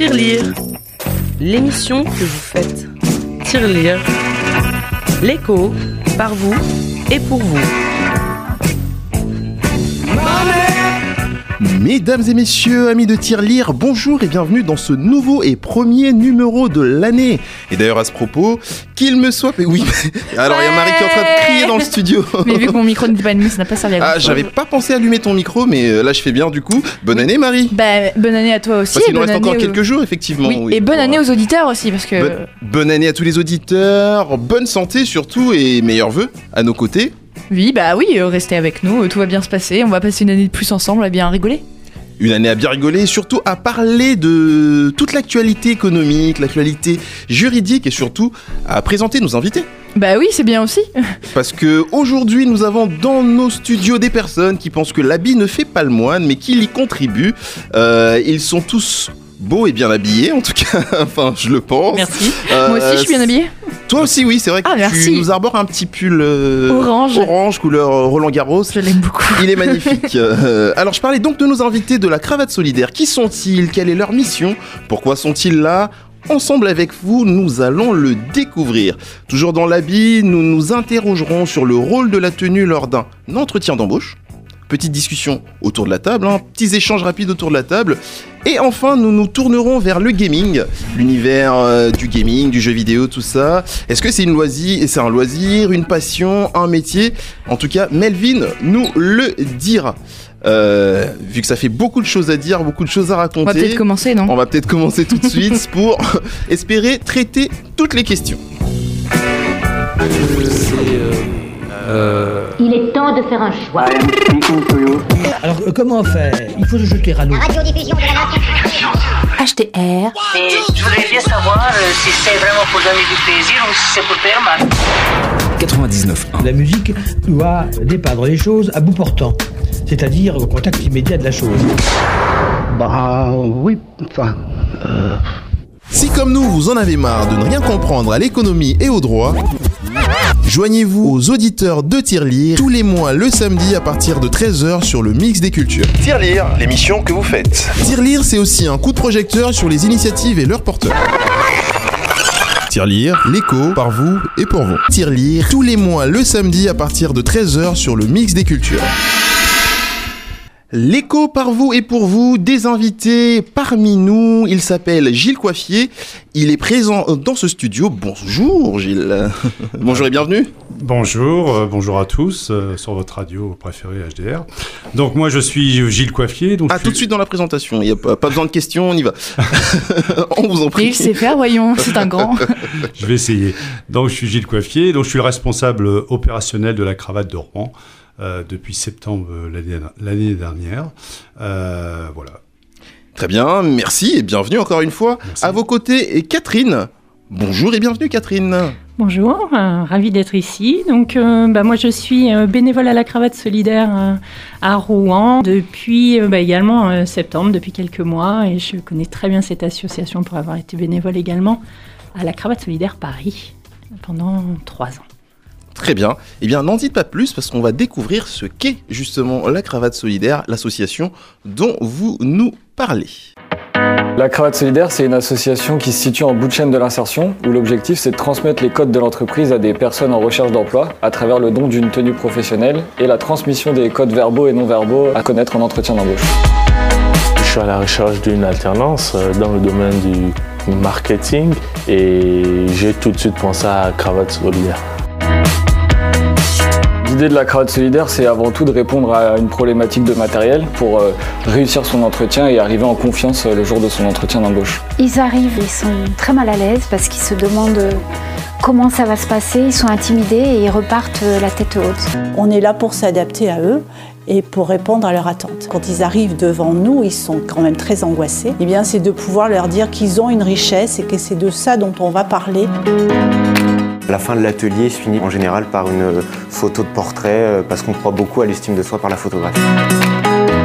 Tirelire, l'émission que vous faites. Tirelire, l'écho, par vous et pour vous. Mesdames et messieurs, amis de Tirelire, bonjour et bienvenue dans ce nouveau et premier numéro de l'année. Et d'ailleurs à ce propos, qu'il me soit... mais Oui, alors il y a Marie qui est en train de crier dans le studio. Mais vu que mon micro n'était pas allumé, ça n'a pas servi à grand Ah, j'avais pas pensé allumer ton micro, mais euh, là je fais bien du coup. Bonne année Marie Bah, bonne année à toi aussi. Parce qu'il nous bonne reste encore aux- quelques jours, effectivement. Oui, oui. et bonne Bon, année aux auditeurs aussi, parce que. Bonne, bonne année à tous les auditeurs, bonne santé surtout et meilleurs vœux à nos côtés. Oui, bah oui, euh, restez avec nous, euh, tout va bien se passer, on va passer une année de plus ensemble, on va bien rigoler. Une année à bien rigoler, et surtout à parler de toute l'actualité économique, l'actualité juridique et surtout à présenter nos invités. Bah oui, c'est bien aussi. Parce que aujourd'hui, nous avons dans nos studios des personnes qui pensent que l'habit ne fait pas le moine, mais qui y contribuent. Euh, ils sont tous beaux et bien habillés, en tout cas. enfin, je le pense. Merci. Euh, Moi aussi, je suis bien habillée. Toi aussi, oui, c'est vrai que Ah, tu merci. nous arbores un petit pull euh, Orange. orange couleur euh, Roland Garros. Je l'aime beaucoup. Il est magnifique. Euh, alors, je parlais donc de nos invités de la cravate solidaire. Qui sont-ils? Quelle est leur mission? Pourquoi sont-ils là? Ensemble avec vous, nous allons le découvrir. Toujours dans l'habit, nous nous interrogerons sur le rôle de la tenue lors d'un entretien d'embauche. Petite discussion autour de la table, hein, petits échanges rapides autour de la table. Et enfin, nous nous tournerons vers le gaming, l'univers euh, du gaming, du jeu vidéo, tout ça. Est-ce que c'est une loisir, c'est un loisir, une passion, un métier? En tout cas, Melvin nous le dira. Euh, vu que ça fait beaucoup de choses à dire, beaucoup de choses à On va raconter, peut-être commencer, non? on va peut-être commencer tout de suite pour espérer traiter toutes les questions. Il est temps de faire un choix. Alors euh, comment faire? Il faut se jeter à l'eau. Radiodiffusion de la nation. HTR. Mais je voudrais bien savoir euh, si c'est vraiment pour donner du plaisir ou si c'est pour faire mal. 99.1. La musique doit dépeindre les choses à bout portant, c'est-à-dire au contact immédiat de la chose. Bah oui, enfin. Si comme nous, vous en avez marre de ne rien comprendre à l'économie et au droit, joignez-vous aux auditeurs de Tirelire tous les mois le samedi à partir de 13h sur le Mix des Cultures. Tirelire, l'émission que vous faites. Tirelire, c'est aussi un coup de projecteur sur les initiatives et leurs porteurs. Tirelire, l'écho, par vous et pour vous. Tirelire, tous les mois le samedi à partir de 13h sur le Mix des Cultures. L'écho par vous et pour vous, des invités parmi nous. Il s'appelle Gilles Coiffier. Il est présent dans ce studio. Bonjour Gilles. Bonjour et bienvenue. Bonjour, euh, bonjour à tous euh, sur votre radio préférée HDR. Donc moi je suis Gilles Coiffier. Donc Ah, tout de suite dans la présentation. Il n'y a pas, pas besoin de questions, on y va. on vous en Et prie. il sait faire, voyons, c'est un grand. Je vais essayer. Donc je suis Gilles Coiffier, donc je suis le responsable opérationnel de la cravate de Rouen euh, depuis septembre euh, l'année dernière. Euh, voilà. Très bien, merci et bienvenue encore une fois. Merci. À vos côtés, et Catherine. Bonjour et bienvenue Catherine. Bonjour, euh, ravie d'être ici. Donc, euh, bah, moi, je suis euh, bénévole à la cravate solidaire euh, à Rouen depuis euh, bah, également euh, septembre, depuis quelques mois, et je connais très bien cette association pour avoir été bénévole également à la cravate solidaire Paris pendant trois ans. Très bien. Eh bien, n'en dites pas plus parce qu'on va découvrir ce qu'est justement la cravate solidaire, l'association dont vous nous parlez. La Cravate Solidaire, c'est une association qui se situe en bout de chaîne de l'insertion, où l'objectif c'est de transmettre les codes de l'entreprise à des personnes en recherche d'emploi à travers le don d'une tenue professionnelle et la transmission des codes verbaux et non verbaux à connaître en entretien d'embauche. Je suis à la recherche d'une alternance euh, dans le domaine du marketing et j'ai tout de suite pensé à Cravate Solidaire. L'idée de la Cravate Solidaire, c'est avant tout de répondre à une problématique de matériel pour euh, réussir son entretien et arriver en confiance euh, le jour de son entretien d'embauche. Ils arrivent, ils sont très mal à l'aise parce qu'ils se demandent euh, comment ça va se passer, ils sont intimidés et ils repartent la tête haute. On est là pour s'adapter à eux et pour répondre à leurs attentes. Quand ils arrivent devant nous, ils sont quand même très angoissés. Eh bien, c'est de pouvoir leur dire qu'ils ont une richesse et que c'est de ça dont on va parler. La fin de l'atelier se finit en général par une photo de portrait euh, parce qu'on croit beaucoup à l'estime de soi par la photographie.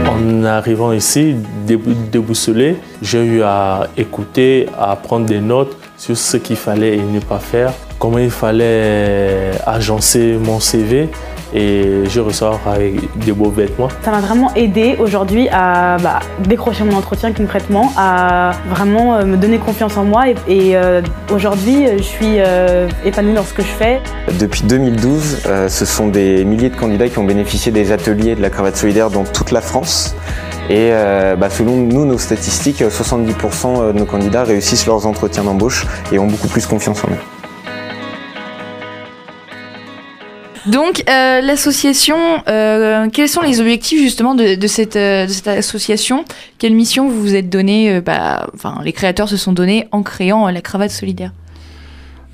En arrivant ici, dé- déboussolé, j'ai eu à écouter, à prendre des notes sur ce qu'il fallait et ne pas faire comment il fallait agencer mon CV et je ressors avec des beaux vêtements. Ça m'a vraiment aidé aujourd'hui à bah, décrocher mon entretien concrètement, à vraiment euh, me donner confiance en moi et, et euh, aujourd'hui je suis euh, épanouie dans ce que je fais. Depuis 2012, euh, ce sont des milliers de candidats qui ont bénéficié des ateliers de la cravate solidaire dans toute la France. Et euh, bah, selon nous, nos statistiques, 70% de nos candidats réussissent leurs entretiens d'embauche et ont beaucoup plus confiance en eux. Donc, euh, l'association, euh, quels sont les objectifs justement de, euh, cette association? Quelle mission vous vous êtes donné euh, bah, Enfin, les créateurs se sont donnés en créant la cravate solidaire?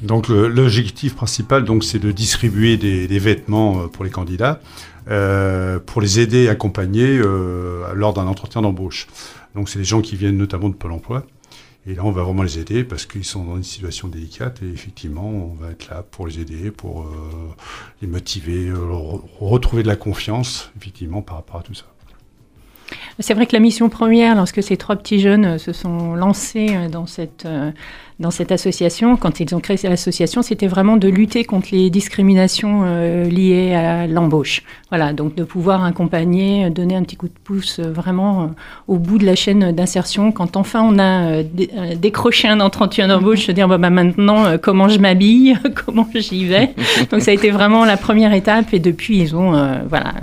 Donc l'objectif principal, donc, c'est de distribuer des, vêtements pour les candidats, pour les aider accompagner lors d'un entretien d'embauche. Donc c'est des gens qui viennent notamment de Pôle Emploi. Et là, on va vraiment les aider parce qu'ils sont dans une situation délicate et effectivement, on va être là pour les aider, pour euh, les motiver, euh, re- retrouver de la confiance, effectivement, par rapport à tout ça. C'est vrai que la mission première, lorsque ces trois petits jeunes euh, se sont lancés dans cette, dans cette association, quand ils ont créé cette association, c'était vraiment de lutter contre les discriminations euh, liées à l'embauche. Voilà, donc de pouvoir accompagner, donner un petit coup de pouce euh, vraiment euh, au bout de la chaîne d'insertion. Quand enfin on a dé- décroché un entretien d'embauche, se dire bah, bah, maintenant comment je m'habille, comment j'y vais? Donc ça a été vraiment la première étape et depuis ils ont voilà.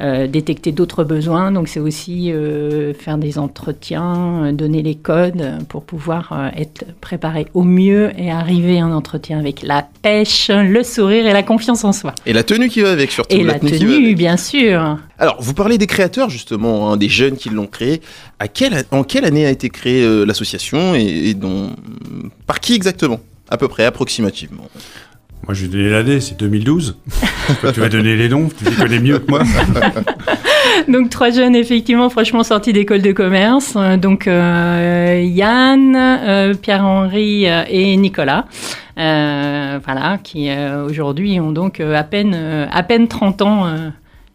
euh, détecter d'autres besoins. Donc c'est aussi euh, faire des entretiens, euh, donner les codes pour pouvoir être préparé au mieux et arriver à un entretien avec la pêche, le sourire et la confiance en soi. Et la tenue qui va avec surtout. Et la va tenue, bien sûr. Alors, vous parlez des créateurs justement, hein, des jeunes qui l'ont créé. À quelle, en quelle année a été créée euh, l'association et, et dont, par qui exactement? À peu près, approximativement. Moi, je vais donner l'année, c'est 2012. Toi, tu vas donner les noms, tu les connais mieux que moi. Donc trois jeunes effectivement franchement sortis d'école de commerce. Euh, Donc euh, Yann, euh, Pierre-Henri et Nicolas. Euh, voilà, qui euh, aujourd'hui ont donc euh, à peine euh, à peine 30 ans. euh,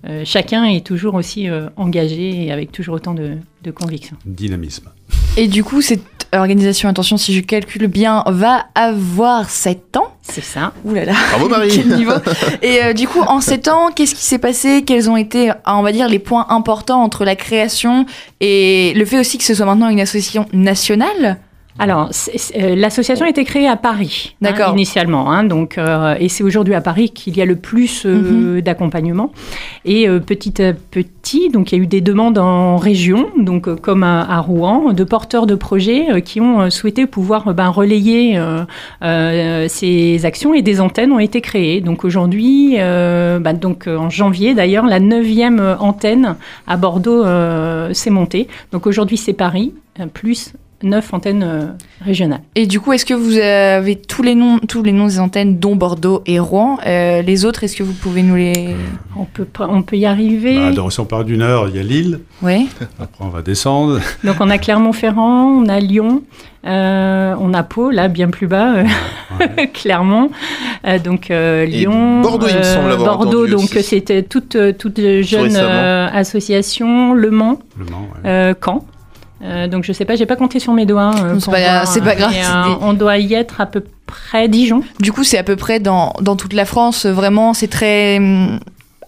euh, chacun est toujours aussi euh, engagé et avec toujours autant de, de conviction. Dynamisme. Et du coup, cette organisation, attention si je calcule bien, va avoir 7 ans. C'est ça. Ouh là là. Bravo Marie. Quel niveau. Et euh, du coup, en 7 ans, qu'est-ce qui s'est passé? Quels ont été, euh, on va dire, les points importants entre la création et le fait aussi que ce soit maintenant une association nationale? Alors, euh, l'association a été créée à Paris, hein, initialement. hein, donc, euh, et c'est aujourd'hui à Paris qu'il y a le plus euh, d'accompagnement. Et euh, petit à petit, donc il y a eu des demandes en région, donc comme à, à Rouen, de porteurs de projets qui ont souhaité pouvoir ben, relayer ces actions et des antennes ont été créées. Donc aujourd'hui, bah, donc en janvier d'ailleurs, la neuvième antenne à Bordeaux s'est montée. Donc aujourd'hui, c'est Paris plus neuf antennes euh, régionales. Et du coup, est-ce que vous avez tous les noms, tous les noms des antennes, dont Bordeaux et Rouen Euh, Les autres, est-ce que vous pouvez nous les On peut, on peut y arriver. Bah, si on part du nord, il y a Lille. Ouais. Après, on va descendre. Donc on a Clermont-Ferrand, on a Lyon, euh, on a Pau, là bien plus bas, euh, Clermont. Euh, donc euh, Lyon, Bordeaux, il me semble avoir Bordeaux, donc c'était toute toute jeune euh, association, Le Mans, Le Mans, euh, Caen. Euh, donc je sais pas, j'ai pas compté sur mes doigts. euh, c'est pas- voir, c'est pas grave, euh, on doit y être à peu près Dijon. Du coup, c'est à peu près dans, dans toute la France, vraiment, c'est très. hum,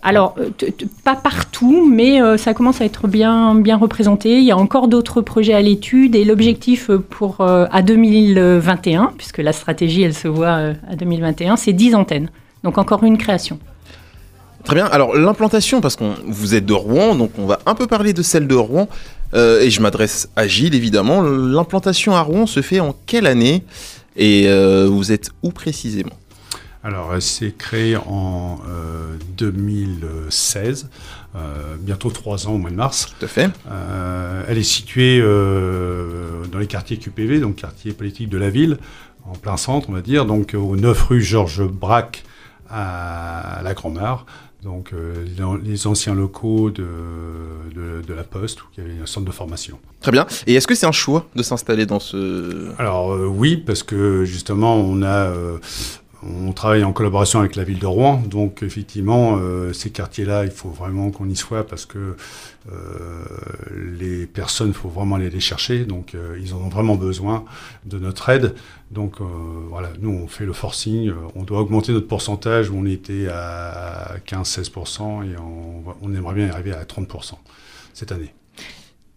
Alors, t- t- pas partout, mais euh, ça commence à être bien, bien représenté. Il y a encore d'autres projets à l'étude et l'objectif pour euh, à 2021, puisque la stratégie, elle se voit euh, à 2021, c'est 10 antennes. Donc encore une création. Très bien. Alors l'implantation, parce qu'on vous êtes de Rouen, donc on va un peu parler de celle de Rouen. Euh, et je m'adresse à Gilles évidemment. L'implantation à Rouen se fait en quelle année? Et euh, vous êtes où précisément? Alors, elle s'est créée en euh, 2016, euh, bientôt trois ans au mois de mars. Tout à fait. Euh, elle est située dans les quartiers QPV, donc quartier politique de la ville, en plein centre, on va dire, donc au 9 rue Georges Braque à la Grand-Mare. Donc euh, dans les anciens locaux de, de, de la Poste, où il y avait un centre de formation. Très bien. Et est-ce que c'est un choix de s'installer dans ce... Alors euh, oui, parce que justement, on a, euh, on travaille en collaboration avec la ville de Rouen, donc effectivement, euh, ces quartiers-là, il faut vraiment qu'on y soit parce que euh, les, personnes, il faut vraiment aller les chercher. Donc, euh, ils en ont vraiment besoin de notre aide. Donc, euh, voilà, nous, on fait le forcing. On doit augmenter notre pourcentage où on était à 15-16% et on aimerait bien arriver à 30% cette année.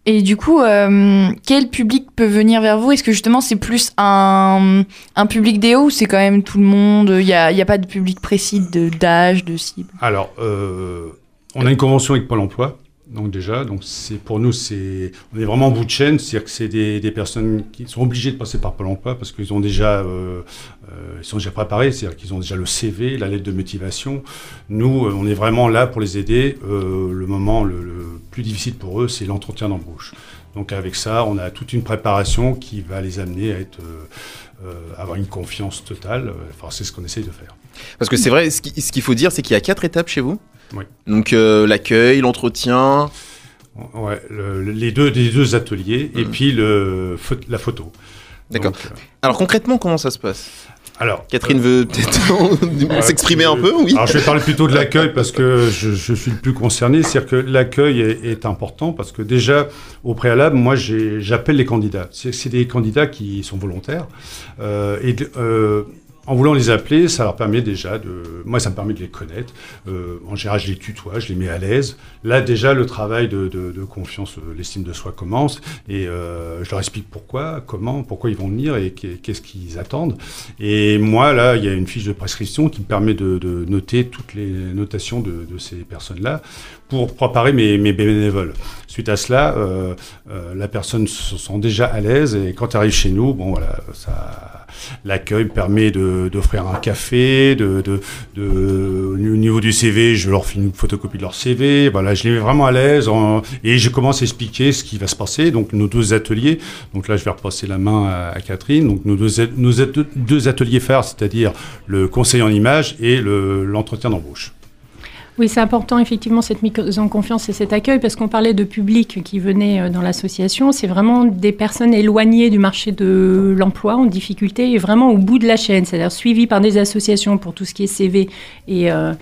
Et du coup, euh, quel public peut venir vers vous? Est-ce que justement c'est plus un, un public déo ou c'est quand même tout le monde? Il n'y a, y a pas de public précis d'âge, de cible? Alors, euh, on a une convention avec Pôle emploi. Donc déjà, donc c'est pour nous, c'est on est vraiment en bout de chaîne, c'est-à-dire que c'est des, personnes qui sont obligées de passer par Pôle Emploi parce qu'ils ont déjà, euh, euh, ils sont déjà préparés, c'est-à-dire qu'ils ont déjà le CV, la lettre de motivation. Nous, euh, on est vraiment là pour les aider. Le moment le, plus difficile pour eux, c'est l'entretien d'embauche. Donc avec ça, on a toute une préparation qui va les amener à être, avoir une confiance totale. Enfin, c'est ce qu'on essaye de faire. Parce que c'est vrai, ce qu'il faut dire, c'est qu'il y a quatre étapes chez vous? Oui. Donc euh, l'accueil, l'entretien. Ouais, le- le- les, deux, les deux ateliers et puis le, la photo. D'accord. Euh, Alors concrètement, comment ça se passe? Alors, Catherine veut peut-être Ouais, s'exprimer euh, un peu, oui? Alors je vais parler plutôt de l'accueil parce que je, je suis le plus concerné. C'est-à-dire que l'accueil est, est important parce que déjà, au préalable, moi j'appelle les candidats. C'est des candidats qui sont volontaires. Euh, et euh, en voulant les appeler, ça leur permet déjà de... Moi, ça me permet de les connaître. Euh, en général, je les tutoie, je les mets à l'aise. Là, déjà, le travail de, de- de confiance, euh, l'estime de soi commence. Et euh, je leur explique pourquoi, comment, pourquoi ils vont venir et qu'est- qu'est-ce qu'ils attendent. Et moi, là, il y a une fiche de prescription qui me permet de, noter toutes les notations de ces personnes-là pour préparer mes, mes bénévoles. Suite à cela, euh, euh, la personne se sent déjà à l'aise et quand elle arrive chez nous, bon voilà, ça, l'accueil me permet de- d'offrir un café, de, de, de- au niveau du CV, je leur fais une photocopie de leur CV, voilà, je les mets vraiment à l'aise et je commence à expliquer ce qui va se passer. Donc nos deux ateliers, donc là je vais repasser la main à, Catherine, donc nos deux, nos deux ateliers phares, c'est-à-dire le conseil en image et le- l'entretien d'embauche. Oui, c'est important effectivement cette mise en confiance et cet accueil parce qu'on parlait de public qui venait euh, dans l'association. C'est vraiment des personnes éloignées du marché de l'emploi en difficulté et vraiment au bout de la chaîne, c'est-à-dire suivies par des associations pour tout ce qui est CV et, euh,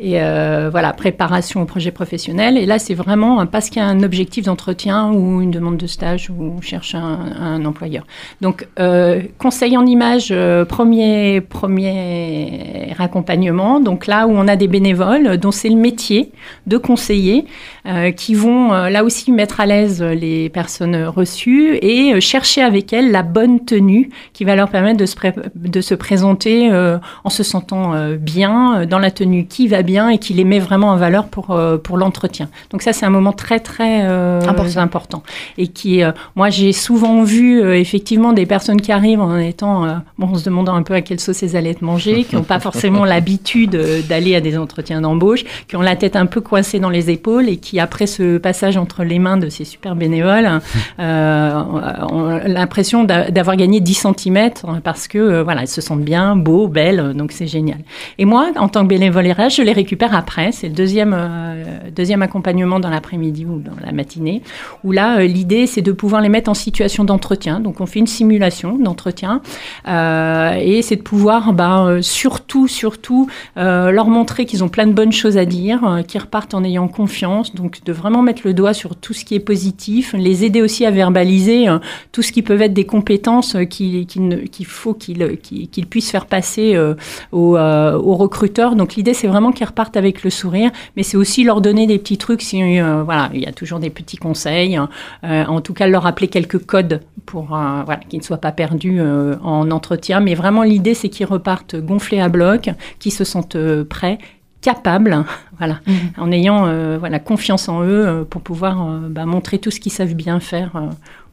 euh, voilà préparation au projet professionnel. Et là, c'est vraiment parce qu'il y a un objectif d'entretien ou une demande de stage ou on cherche un, employeur. Donc, conseil en image, premier, premier accompagnement. Donc là où on a des bénévoles dont c'est le métier de conseiller, euh, qui vont euh, là aussi mettre à l'aise les personnes reçues et euh, chercher avec elles la bonne tenue qui va leur permettre de se, pré- de se présenter en se sentant bien, dans la tenue qui va bien et qui les met vraiment en valeur pour, pour l'entretien. Donc ça, c'est un moment très, très Important. important. Et qui, moi, j'ai souvent vu effectivement des personnes qui arrivent en étant, bon, en se demandant un peu à quelle sauce elles allaient être mangées, qui n'ont pas forcément l'habitude d'aller à des entretiens d'embauche, qui ont la tête un peu coincée dans les épaules et qui, après ce passage entre les mains de ces super bénévoles, euh, ont l'impression d'a- d'avoir gagné 10 cm parce que, euh, voilà, elles se sentent bien, beaux, belles, donc c'est génial. Et moi, en tant que bénévole RH, je les récupère après. C'est le deuxième, euh, deuxième accompagnement dans l'après-midi ou dans la matinée, où là, euh, l'idée, c'est de pouvoir les mettre en situation d'entretien. Donc, on fait une simulation d'entretien euh, et c'est de pouvoir, euh, surtout, surtout, euh, leur montrer qu'ils ont plein de bonnes choses à dire, euh, qu'ils repartent en ayant confiance. Donc, de vraiment mettre le doigt sur tout ce qui est positif, les aider aussi à verbaliser euh, tout ce qui peuvent être des compétences euh, qui- qu'il faut qu'ils puissent faire passer aux, recruteurs. Donc l'idée, c'est vraiment qu'ils repartent avec le sourire, mais c'est aussi leur donner des petits trucs. Voilà, il y a toujours des petits conseils. hein. En tout cas, leur rappeler quelques codes pour qu'ils ne soient pas perdus en entretien. Mais vraiment, l'idée, c'est qu'ils repartent gonflés à bloc, qu'ils se sentent prêts capables, voilà, en ayant euh, voilà, confiance en eux euh, pour pouvoir euh, bah, montrer tout ce qu'ils savent bien faire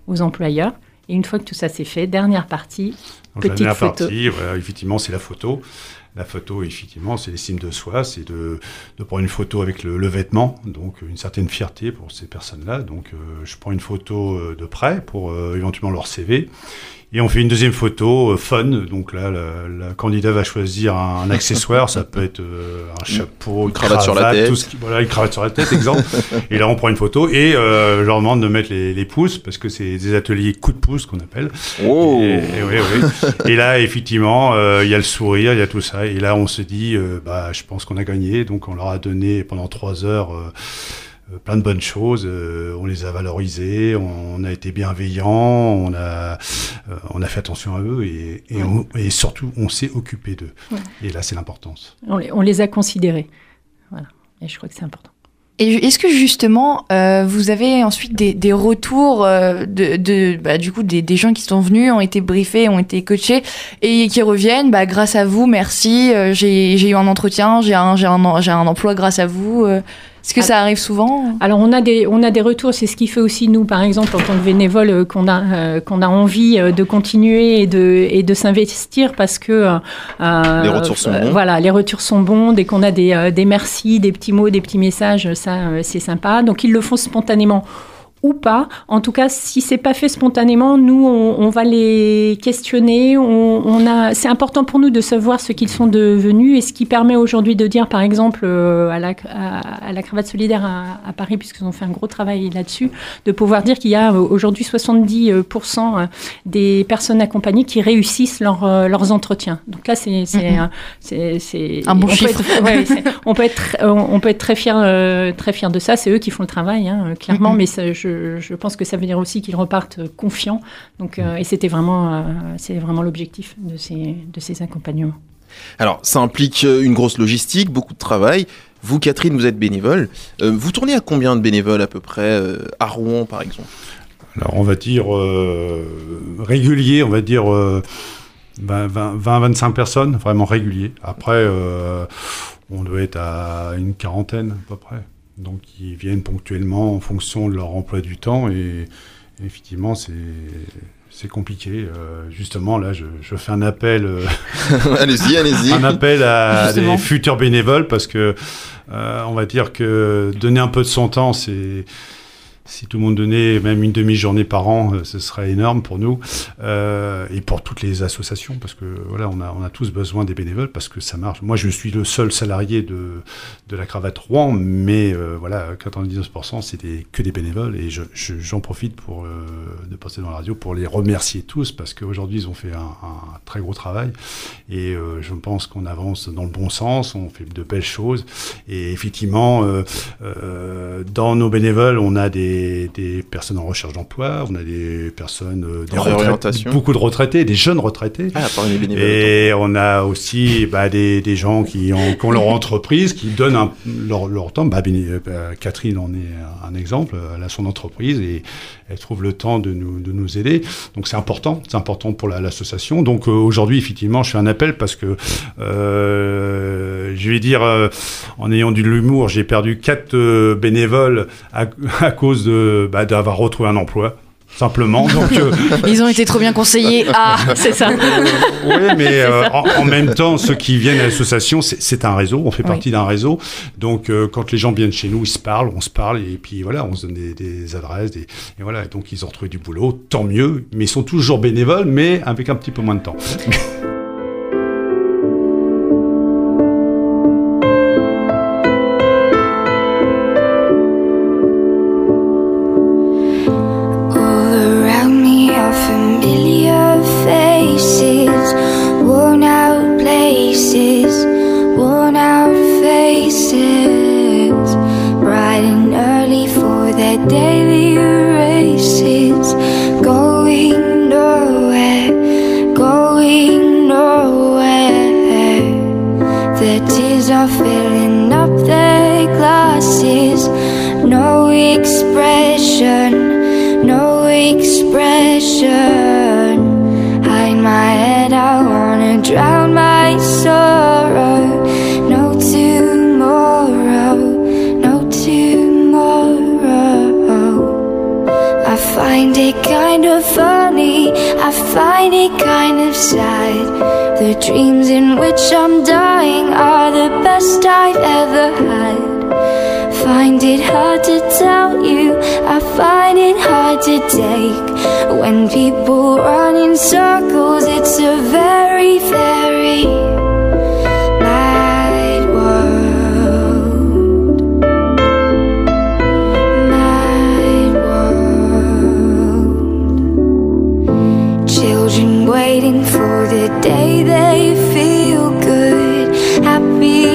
aux employeurs. Et une fois que tout ça c'est fait, dernière partie, Donc, la petite dernière photo. partie, voilà, effectivement, c'est la photo. La photo, effectivement, c'est l'estime de soi, c'est de, de prendre une photo avec le, le vêtement, donc une certaine fierté pour ces personnes-là. Donc, euh, je prends une photo euh, de près pour euh, éventuellement leur CV. Et on fait une deuxième photo euh, fun. Donc là, la, la candidat va choisir un, un accessoire. Ça peut être euh, un chapeau, une cravate sur la tête. tout ce qui- voilà, une cravate sur la tête, exemple. et là, on prend une photo et euh, je leur demande de mettre les, les pouces parce que c'est des ateliers coup de pouce qu'on appelle. Oh. Et, là, effectivement, il y a le sourire, il y a tout ça. Et là, on se dit, euh, bah, je pense qu'on a gagné. Donc, on leur a donné pendant trois heures. euh, euh, plein de bonnes choses. euh, on les a valorisés, on, a été bienveillants, on a, on a fait attention à eux et, et, on- et surtout on s'est occupé d'eux. Ouais. Et là, c'est l'importance. On les, on les a considérés. Voilà. Et je crois que c'est important. Et est-ce que justement, euh, vous avez ensuite des, retours euh, de, bah, du coup des, gens qui sont venus, ont été briefés, ont été coachés et qui reviennent, bah, grâce à vous, merci, euh, j'ai eu un entretien, j'ai un, un, j'ai un emploi grâce à vous. Est-ce que ça arrive souvent? Alors on a des on a des retours, c'est ce qui fait aussi nous par exemple en tant que bénévole euh, qu'on a euh, qu'on a envie euh, de continuer et de et de s'investir parce que euh, Les retours sont euh, bons. Voilà, les retours sont bons dès qu'on a des euh, des merci, des petits mots, des petits messages, ça euh, c'est sympa. Donc ils le font spontanément ou pas. En tout cas, si c'est pas fait spontanément, nous on, on va les questionner. On, on a, c'est important pour nous de savoir ce qu'ils sont devenus et ce qui permet aujourd'hui de dire, par exemple, euh, à, la, à, à la cravate solidaire à, à Paris, puisqu'ils ont fait un gros travail là-dessus, de pouvoir dire qu'il y a euh, aujourd'hui 70% des personnes accompagnées qui réussissent leur, euh, leurs entretiens. Donc là, c'est Mhm. un- bon on peut chiffre. être- ouais, c'est- on peut être on, on peut être très fier euh, très fier de ça. C'est eux qui font le travail, hein, clairement. Mhm. Mais ça, je, je pense que ça veut dire aussi qu'ils repartent confiants. Donc euh, et c'était vraiment euh, c'est vraiment l'objectif de ces de ces accompagnements. Alors, ça implique euh, une grosse logistique, beaucoup de travail. Vous, Catherine, vous êtes bénévole. Euh, vous tournez à combien de bénévoles à peu près euh, à Rouen, par exemple? Alors, on va dire euh, régulier, on va dire euh, 20-25 personnes, vraiment réguliers. Après, euh, on doit être à une quarantaine à peu près. Donc, ils viennent ponctuellement en fonction de leur emploi du temps et, et effectivement, c'est. C'est compliqué. Euh, justement, là, je, je fais un appel. euh, Allez-y, allez-y. Un appel à Justement. des futurs bénévoles parce que euh, on va dire que donner un peu de son temps, c'est si tout le monde donnait même une demi-journée par an, euh, ce serait énorme pour nous euh, et pour toutes les associations parce que voilà, on a, on a tous besoin des bénévoles parce que ça marche. Moi, je suis le seul salarié de, de la cravate Rouen, mais euh, voilà, 99% c'était que des bénévoles et je- je- j'en profite pour de passer dans la radio pour les remercier tous parce qu'aujourd'hui ils ont fait un, très gros travail et je pense qu'on avance dans le bon sens, on fait de belles choses et effectivement dans nos bénévoles on a des, des personnes en recherche d'emploi, on a des personnes euh, des retraités- beaucoup de retraités, des jeunes retraités Ah, et on a aussi bah, des, des gens qui ont, qui ont leur entreprise, qui donnent un- leur, leur temps. Bah, euh, bah, Catherine en est un exemple. Elle a son entreprise et elle trouve le temps de nous, de nous aider. Donc c'est important, c'est important pour la- l'association. Donc euh, aujourd'hui, effectivement, je fais un appel parce que euh, je vais dire, euh, en ayant de l'humour, j'ai perdu quatre bénévoles à, à cause bah, d'avoir retrouvé un emploi. Simplement, donc euh, Ils ont été trop bien conseillés. Ah, c'est ça. oui, mais euh, en, en même temps, ceux qui viennent à l'association, c'est- un réseau, on fait Oui. partie d'un réseau. Donc, euh, quand les gens viennent chez nous, ils se parlent, on se parle, et puis voilà, on se donne des, des adresses, des, et voilà. Donc, ils ont retrouvé du boulot, tant mieux. Mais ils sont toujours bénévoles, mais avec un petit peu moins de temps. It kind of sad. The dreams in which I'm dying are the best I've ever had. Find it hard to tell you, I find it hard to take. When people run in circles, it's a very, very the day they feel good. Happy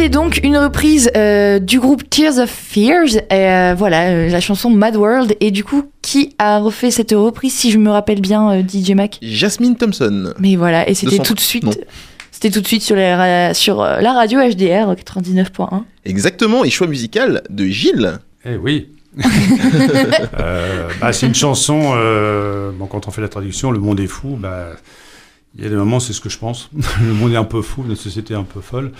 C'était donc une reprise euh, du groupe Tears of Fears, et, euh, voilà, euh, la chanson Mad World. Et du coup, qui a refait cette reprise, si je me rappelle bien, euh, DJ Mac? Jasmine Thompson. Mais voilà, et c'était tout de suite. non. C'était tout de suite sur, les ra- sur euh, la radio HDR 99.1. Exactement, et choix musical de Gilles. Eh oui. Euh, bah, c'est une chanson. euh, bon, quand on fait la traduction, le monde est fou. Bah, il y a des moments, c'est ce que je pense. le monde est un peu fou, notre société est un peu folle.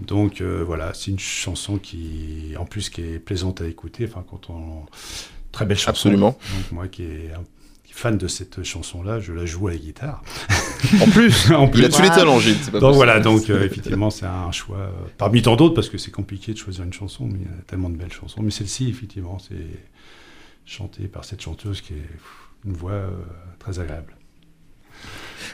Donc euh, voilà, c'est une chanson qui, en plus, qui est plaisante à écouter. Enfin, quand on très belle chanson. Absolument. Donc moi, qui est fan de cette chanson-là, je la joue à la guitare. En plus, En il a tous les talents, Gilles. c'est pas Donc possible. voilà, donc euh, effectivement, c'est un choix euh, parmi tant d'autres parce que c'est compliqué de choisir une chanson, mais il y a tellement de belles chansons. Mais celle-ci, effectivement, c'est chantée par cette chanteuse qui est une voix euh, très agréable.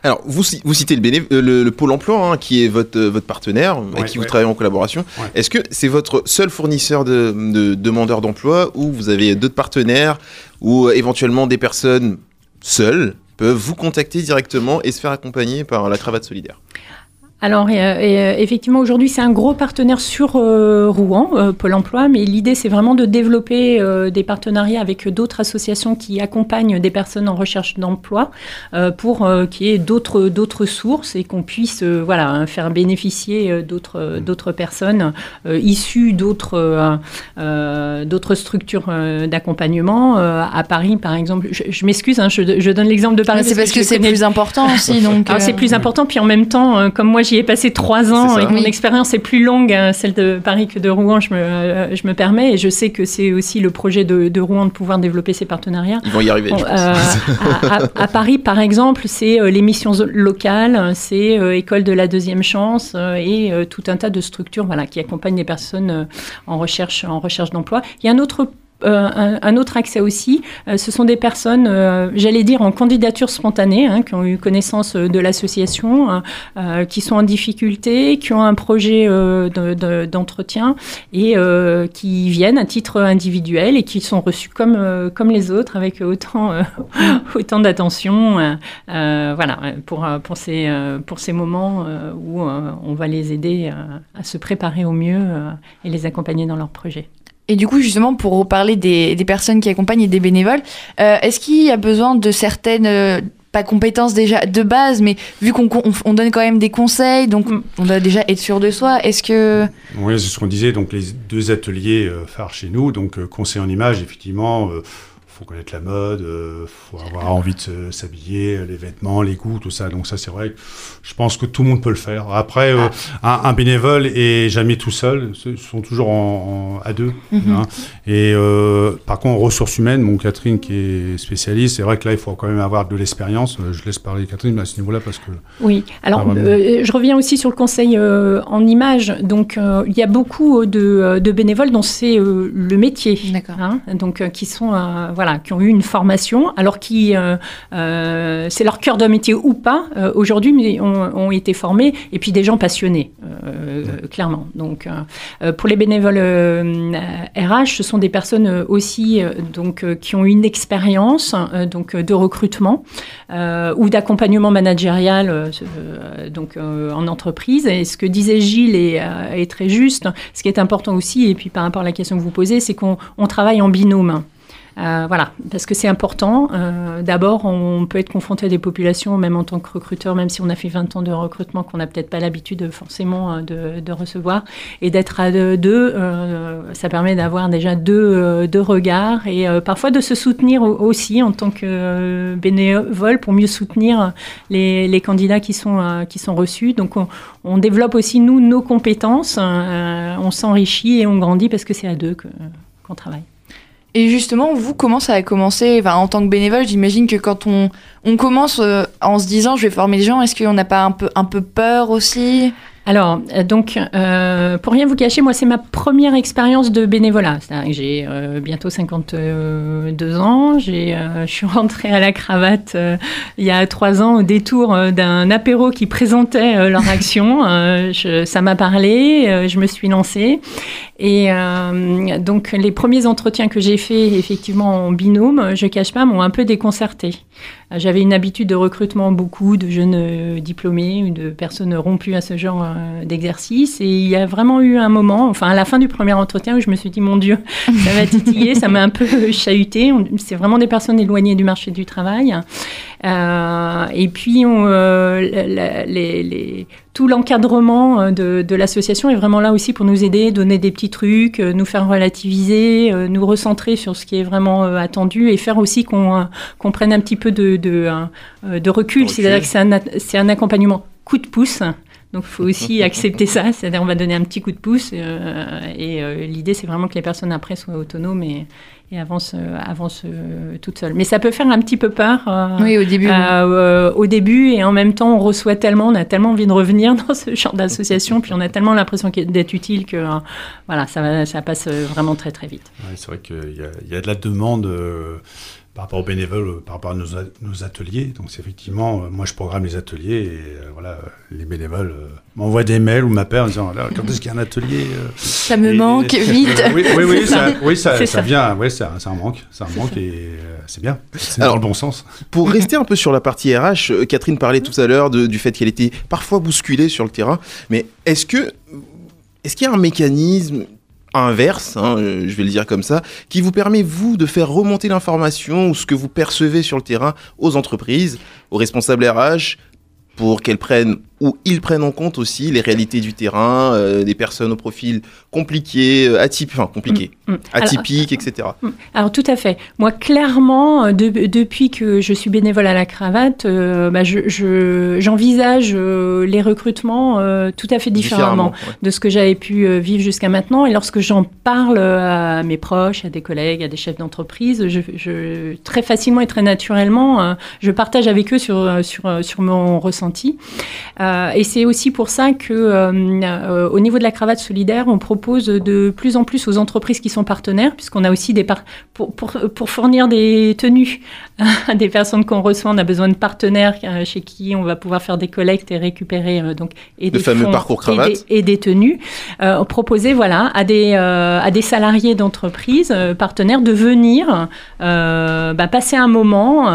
Alors, vous, ci- vous citez le, euh, le, le Pôle emploi, hein, qui est votre, euh, votre partenaire, avec Ouais, qui vous travaillez en collaboration. Ouais. Est-ce que c'est votre seul fournisseur de, de demandeurs d'emploi ou vous avez d'autres partenaires ou euh, éventuellement des personnes seules peuvent vous contacter directement et se faire accompagner par la cravate solidaire? Alors, et, euh, et, euh, effectivement, aujourd'hui, c'est un gros partenaire sur euh, Rouen, euh, Pôle emploi, mais l'idée, c'est vraiment de développer euh, des partenariats avec d'autres associations qui accompagnent des personnes en recherche d'emploi euh, pour euh, qu'il y ait d'autres d'autres sources et qu'on puisse euh, voilà, hein, faire bénéficier d'autres d'autres personnes euh, issues d'autres euh, euh, d'autres structures euh, d'accompagnement. Euh, à Paris, par exemple, je, je m'excuse, hein, je, je donne l'exemple de Paris. C'est parce que c'est connais- plus important aussi. Donc, euh, c'est plus important, puis en même temps, euh, comme moi j'y ai passé trois ans et que mon Oui. expérience est plus longue, hein, celle de Paris que de Rouen, je me, euh, je me permets, et je sais que c'est aussi le projet de, de Rouen de pouvoir développer ces partenariats. Ils vont y arriver, je pense. à, à- à Paris, par exemple, c'est euh, les missions locales, c'est euh, École de la deuxième chance euh, et euh, tout un tas de structures voilà, qui accompagnent les personnes euh, en recherche, en recherche d'emploi. Il y a un autre euh, un, un autre accès aussi, euh, ce sont des personnes, euh, j'allais dire, en candidature spontanée, hein, qui ont eu connaissance euh, de l'association, euh, euh, qui sont en difficulté, qui ont un projet euh, de- de- d'entretien et euh, qui viennent à titre individuel et qui sont reçus comme, euh, comme les autres, avec autant, euh, autant d'attention. euh, euh, voilà, euh, pour, euh, pour, ces, euh, pour ces moments euh, où euh, on va les aider euh, à se préparer au mieux euh, et les accompagner dans leur projet. Et du coup, justement, pour reparler des, des personnes qui accompagnent et des bénévoles, euh, est-ce qu'il y a besoin de certaines, euh, pas compétences déjà de base, mais vu qu'on on, on donne quand même des conseils, donc on doit déjà être sûr de soi, est-ce que... Oui, c'est ce qu'on disait, donc les deux ateliers euh, phares chez nous, donc conseil en image, effectivement, faut connaître la mode, euh, faut avoir envie de s'habiller, euh, les vêtements, les goûts, tout ça. Donc ça, c'est vrai. que Je pense que tout le monde peut le faire. Après, euh, un, un bénévole est jamais tout seul. Ils sont toujours en, en- à deux. Mhm. hein. Et euh, par contre, en ressources humaines, mon Catherine qui est spécialiste, c'est vrai que là, il faut quand même avoir de l'expérience. Je laisse parler Catherine à ce niveau-là parce que. Oui, alors Ah, vraiment. euh, je reviens aussi sur le conseil euh, en images. Donc euh, il y a beaucoup de, de bénévoles dont c'est euh, le métier, hein, donc euh, qui sont euh, voilà, qui ont eu une formation, alors qui euh, euh, c'est leur cœur de métier ou pas euh, aujourd'hui, mais ont, ont été formés et puis des gens passionnés. Clairement. Donc, pour les bénévoles RH, ce sont des personnes aussi donc qui ont une expérience donc de recrutement ou d'accompagnement managérial donc en entreprise. Et ce que disait Gilles est, est, très juste. Ce qui est important aussi, et puis par rapport à la question que vous posez, c'est qu'on travaille en binôme. Euh, voilà, parce que c'est important. Euh, d'abord, on peut être confronté à des populations, même en tant que recruteur, même si on a fait 20 ans de recrutement, qu'on n'a peut-être pas l'habitude forcément euh, de, recevoir. Et d'être à deux, ça permet d'avoir déjà deux, deux, regards et parfois de se soutenir aussi en tant que bénévole pour mieux soutenir les, les candidats qui sont, qui sont reçus. Donc, on, on, développe aussi, nous, nos compétences, on s'enrichit et on grandit parce que c'est à deux qu'on travaille. Et justement, vous, comment ça a commencé? En tant que bénévole, j'imagine que quand on, on commence euh, en se disant je vais former les gens, est-ce qu'on n'a pas un peu, un peu peur aussi? Alors, euh, donc, euh, pour rien vous cacher, moi, c'est ma première expérience de bénévolat. J'ai euh, bientôt 52 ans. J'ai, je suis rentrée à la cravate il y a trois ans au détour d'un apéro qui présentait leur action. Ça m'a parlé, je me suis lancée. Et donc, les premiers entretiens que j'ai faits, effectivement, en binôme, je cache pas, m'ont un peu déconcertée. J'avais une habitude de recrutement beaucoup de jeunes diplômés ou de personnes rompues à ce genre euh, d'exercice. Et il y a vraiment eu un moment, enfin à la fin du premier entretien, où je me suis dit, mon Dieu, ça m'a titillé, ça m'a un peu chahuté. C'est vraiment des personnes éloignées du marché du travail. Euh, et puis, euh, les, tout l'encadrement de, de l'association est vraiment là aussi pour nous aider, donner des petits trucs, nous faire relativiser, nous recentrer sur ce qui est vraiment attendu et faire aussi qu'on qu'on prenne un petit peu de, de, de recul. C'est-à-dire que c'est un, un accompagnement coup de pouce. Donc il faut aussi accepter ça, c'est-à-dire on va donner un petit coup de pouce euh, et euh, l'idée c'est vraiment que les personnes après soient autonomes et, et avancent, euh, avancent toutes seules. Mais ça peut faire un petit peu peur oui, au début. au début et en même temps on reçoit tellement, on a tellement envie de revenir dans ce genre d'association, puis on a tellement l'impression d'être utile que voilà, ça, ça passe vraiment très très vite. c'est vrai qu'il y, y, a de la demande par rapport aux bénévoles, euh, par rapport à nos, ateliers. Donc, c'est effectivement, euh, moi, je programme les ateliers et euh, voilà, les bénévoles m'envoient des mails ou m'appellent en disant quand est-ce qu'il y a un atelier Ça me manque, vite. Oui, oui, oui, ça, oui, ça, ça, vient, oui, c'est un manque, c'est un manque et c'est bien, c'est dans le bon sens. Pour rester un peu sur la partie RH, Catherine parlait tout à l'heure du fait qu'elle était parfois bousculée sur le terrain, mais est-ce que est-ce qu'il y a un mécanisme inverse, hein, euh, je vais le dire comme ça, qui vous permet, vous, de faire remonter l'information ou ce que vous percevez sur le terrain aux entreprises, aux responsables RH, pour qu'elles prennent où ils prennent en compte aussi les réalités du terrain, euh, des personnes au profil compliqué, euh, atypique, enfin compliqué, mm, mm. atypique, etc. Mm. Alors tout à fait. Moi, clairement, euh, depuis que je suis bénévole à la cravate, bah, j'envisage je, les recrutements tout à fait différemment, de ce que j'avais pu vivre jusqu'à maintenant. Et lorsque j'en parle à mes proches, à des collègues, à des chefs d'entreprise, je, très facilement et très naturellement, je partage avec eux sur, sur, sur mon ressenti. Euh, et c'est aussi pour ça que, euh, euh, au niveau de la cravate solidaire, on propose de plus en plus aux entreprises qui sont partenaires, puisqu'on a aussi des par pour, pour, pour, fournir des tenues à des personnes qu'on reçoit, on a besoin de partenaires chez qui on va pouvoir faire des collectes et récupérer donc et des fameux parcours cravate et des, tenues. proposer voilà à des à des salariés d'entreprises partenaires de venir bah, passer un moment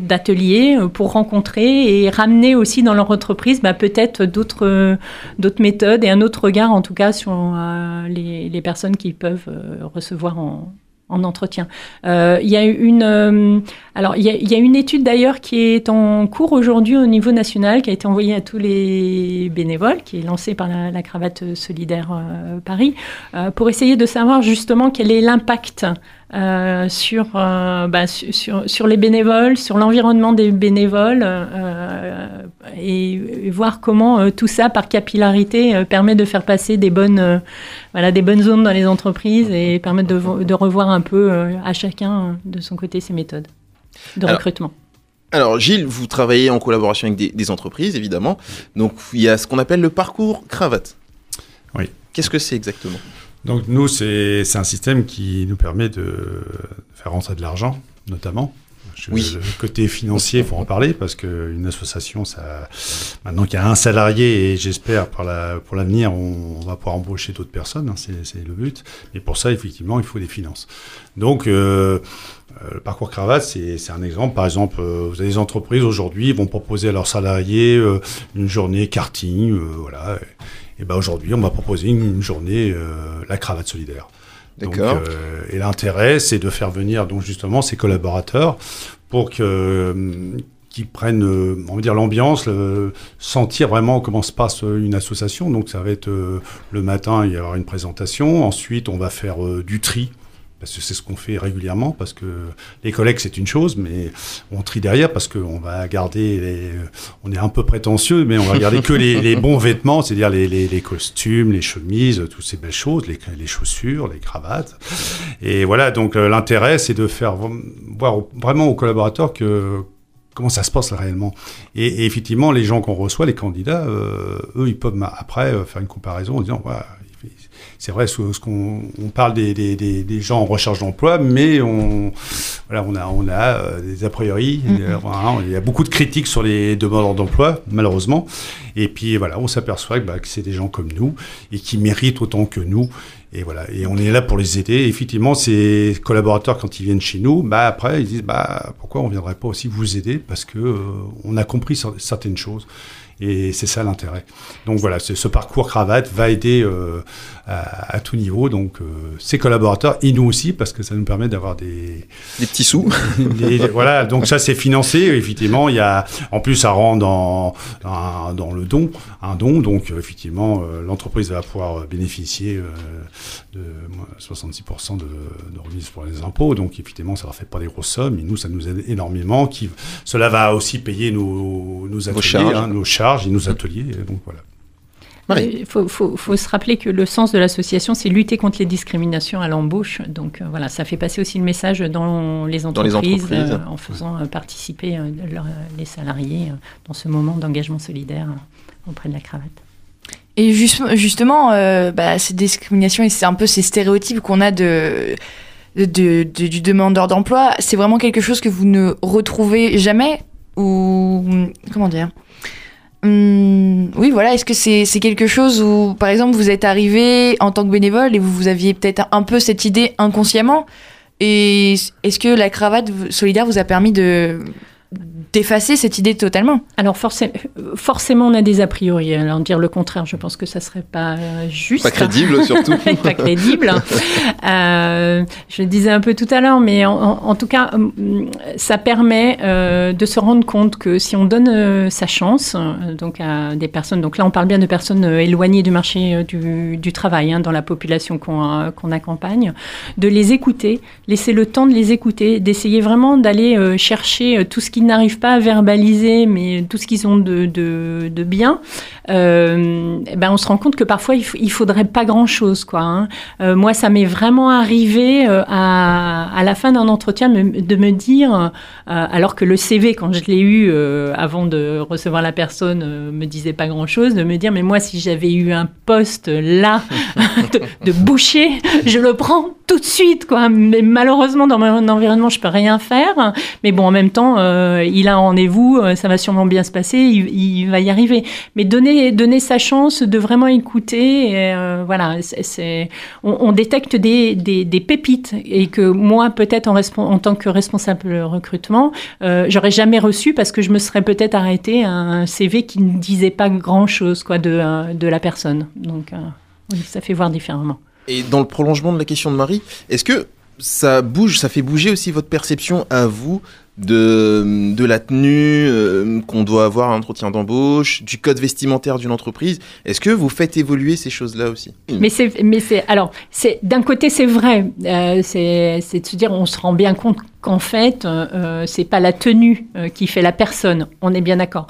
d'atelier pour rencontrer et ramener aussi dans leur entreprise bah, peut-être d'autres d'autres méthodes et un autre regard en tout cas sur euh, les, personnes qu'ils peuvent euh, recevoir en, en entretien. Euh, il y a une alors il y, a, une étude d'ailleurs qui est en cours aujourd'hui au niveau national qui a été envoyée à tous les bénévoles qui est lancée par la cravate solidaire Paris pour essayer de savoir justement quel est l'impact euh, sur, euh, bah, sur, sur, les bénévoles, sur l'environnement des bénévoles, euh, et, voir comment tout ça, par capillarité, permet de faire passer des bonnes, voilà, des bonnes zones dans les entreprises et permettre de, de revoir un peu à chacun de son côté ses méthodes de recrutement. Alors Gilles, vous travaillez en collaboration avec des, des entreprises, évidemment. Donc il y a ce qu'on appelle le parcours cravate. Oui. Qu'est-ce que c'est exactement? Donc nous, c'est un système qui nous permet de faire rentrer de l'argent, notamment. Je- Le côté financier, il faut en parler parce qu'une association, ça, maintenant qu'il y a un salarié et j'espère pour la- pour l'avenir, on, on va pouvoir embaucher d'autres personnes, hein, c'est le but. Mais pour ça, effectivement, il faut des finances. Donc, euh, euh, le parcours cravate, c'est c'est un exemple. Par exemple, euh, vous avez des entreprises aujourd'hui, ils vont proposer à leurs salariés euh, une journée karting, euh, voilà. Et, ben aujourd'hui, on va proposer une, une journée euh, la cravate solidaire. D'accord. euh, et l'intérêt, c'est de faire venir donc justement ces collaborateurs pour que euh, qu'ils prennent, on va dire l'ambiance, sentir vraiment comment se passe une association. Donc ça va être le matin, il va y avoir une présentation. Ensuite, on va faire du tri. Parce que c'est ce qu'on fait régulièrement, parce que les collègues c'est une chose, mais on trie derrière parce qu'on va garder, on est un peu prétentieux, mais on va garder que les, bons vêtements, c'est-à-dire les, costumes, les chemises, toutes ces belles choses, les, chaussures, les cravates. Et voilà, donc euh, l'intérêt c'est de faire voir vraiment aux collaborateurs que comment ça se passe réellement. Et, effectivement, les gens qu'on reçoit, les candidats, euh, eux, ils peuvent après euh, faire une comparaison en disant, voilà, c'est vrai, ce, ce qu'on on parle des, des, des, des gens en recherche d'emploi, mais on, voilà, on a, on a euh, des a priori, voilà, il y a beaucoup de critiques sur les demandeurs d'emploi, malheureusement. Et puis voilà, on s'aperçoit que, bah, que c'est des gens comme nous et qui méritent autant que nous. Et voilà, et on est là pour les aider. Et effectivement, ces collaborateurs, quand ils viennent chez nous, bah après, ils disent, bah pourquoi on viendrait pas aussi vous aider? Parce que euh, on a compris cer- certaines choses. Et c'est ça l'intérêt. Donc voilà, ce, parcours cravate va aider euh, à, à tout niveau. Donc euh, ces collaborateurs et nous aussi parce que ça nous permet d'avoir des des petits sous. Des- voilà, donc ça c'est financé. Effectivement, il y a en plus ça rentre dans dans, dans le don, un don. Donc euh, effectivement, euh, l'entreprise va pouvoir bénéficier euh, de moi, 66% de, de remise pour les impôts. Donc effectivement, ça leur fait pas des grosses sommes. Et nous, ça nous aide énormément. Qui, cela va aussi payer nos, nos ateliers, charges. hein, nos charges et nos ateliers. Donc voilà. Il faut, faut- faut se rappeler que le sens de l'association, c'est lutter contre les discriminations à l'embauche. Donc euh, voilà, ça fait passer aussi le message dans les Dans entreprises, les entreprises. euh, en faisant euh, participer euh, leur- les salariés euh, dans ce moment d'engagement solidaire euh, auprès de la cravate. Et juste- justement, euh, bah, ces discriminations et c'est un peu ces stéréotypes qu'on a de, de, de- de- du demandeur d'emploi, c'est vraiment quelque chose que vous ne retrouvez jamais ou comment dire? Hum, oui, voilà. Est-ce que c'est c'est quelque chose où, par exemple, vous êtes arrivé en tant que bénévole et vous, vous aviez peut-être un peu cette idée inconsciemment Et est-ce que la cravate solidaire vous a permis de d'effacer cette idée totalement Alors forcément, forcément, on a des a priori. Alors dire le contraire, je pense que ça serait pas euh, juste. Pas crédible, surtout. pas crédible. Euh, je le disais un peu tout à l'heure, mais en, en- en tout cas, hum, ça permet euh, de se rendre compte que si on donne euh, sa chance, donc à des personnes, donc là on parle bien de personnes euh, éloignées du marché euh, du, du travail, hein, dans la population qu'on euh, accompagne, de les écouter, laisser le temps de les écouter, d'essayer vraiment d'aller euh, chercher euh, tout ce n'arrivent pas à verbaliser, mais tout ce qu'ils ont de, de, bien, euh, eh ben on se rend compte que parfois il, il faudrait pas grand chose quoi. hein. Euh, moi ça m'est vraiment arrivé euh, à, à la fin d'un entretien de me, dire, alors que le CV quand je l'ai eu avant de recevoir la personne me disait pas grand chose, de me dire mais moi si j'avais eu un poste là de, boucher, je le prends tout de suite quoi. Mais malheureusement dans mon environnement je peux rien faire. Mais bon en même temps il a un rendez-vous, euh, ça va sûrement bien se passer, il, va y arriver. Mais donner donner sa chance de vraiment écouter, euh, voilà, c'est- on, détecte des, des, pépites et que moi peut-être en, en tant que responsable recrutement, euh, j'aurais jamais reçu parce que je me serais peut-être arrêté à un CV qui ne disait pas grand chose quoi de euh, de la personne. Donc euh, ça fait voir différemment. Et dans le prolongement de la question de Marie, est-ce que ça bouge, ça fait bouger aussi votre perception à vous de, de la tenue euh, qu'on doit avoir à l'entretien d'embauche, du code vestimentaire d'une entreprise Est-ce que vous faites évoluer ces choses-là aussi? Mais c'est, mais c'est, alors, c'est d'un côté c'est vrai, euh, c'est, c'est de se dire, on se rend bien compte qu'en fait, euh, euh, c'est pas la tenue qui fait la personne. On est bien d'accord.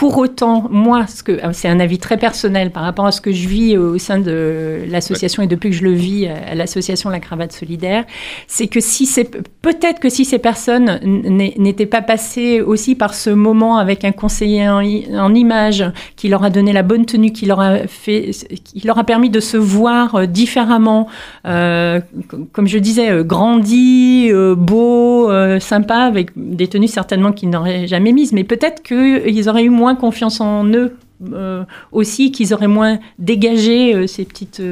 Pour autant, moi, que c'est un avis très personnel par rapport à ce que je vis au sein de l'association et depuis que je le vis à l'association La Cravate Solidaire, c'est que si c'est peut-être que si ces personnes n'étaient pas passées aussi par ce moment avec un conseiller en, image qui leur a donné la bonne tenue, qui leur a fait, qui leur a permis de se voir euh, différemment, euh, comme je disais, euh, grandi, beau, sympa, avec des tenues certainement qu'ils n'auraient jamais mises, mais peut-être qu'ils auraient eu moins confiance en eux aussi, qu'ils auraient moins dégagé ces petites,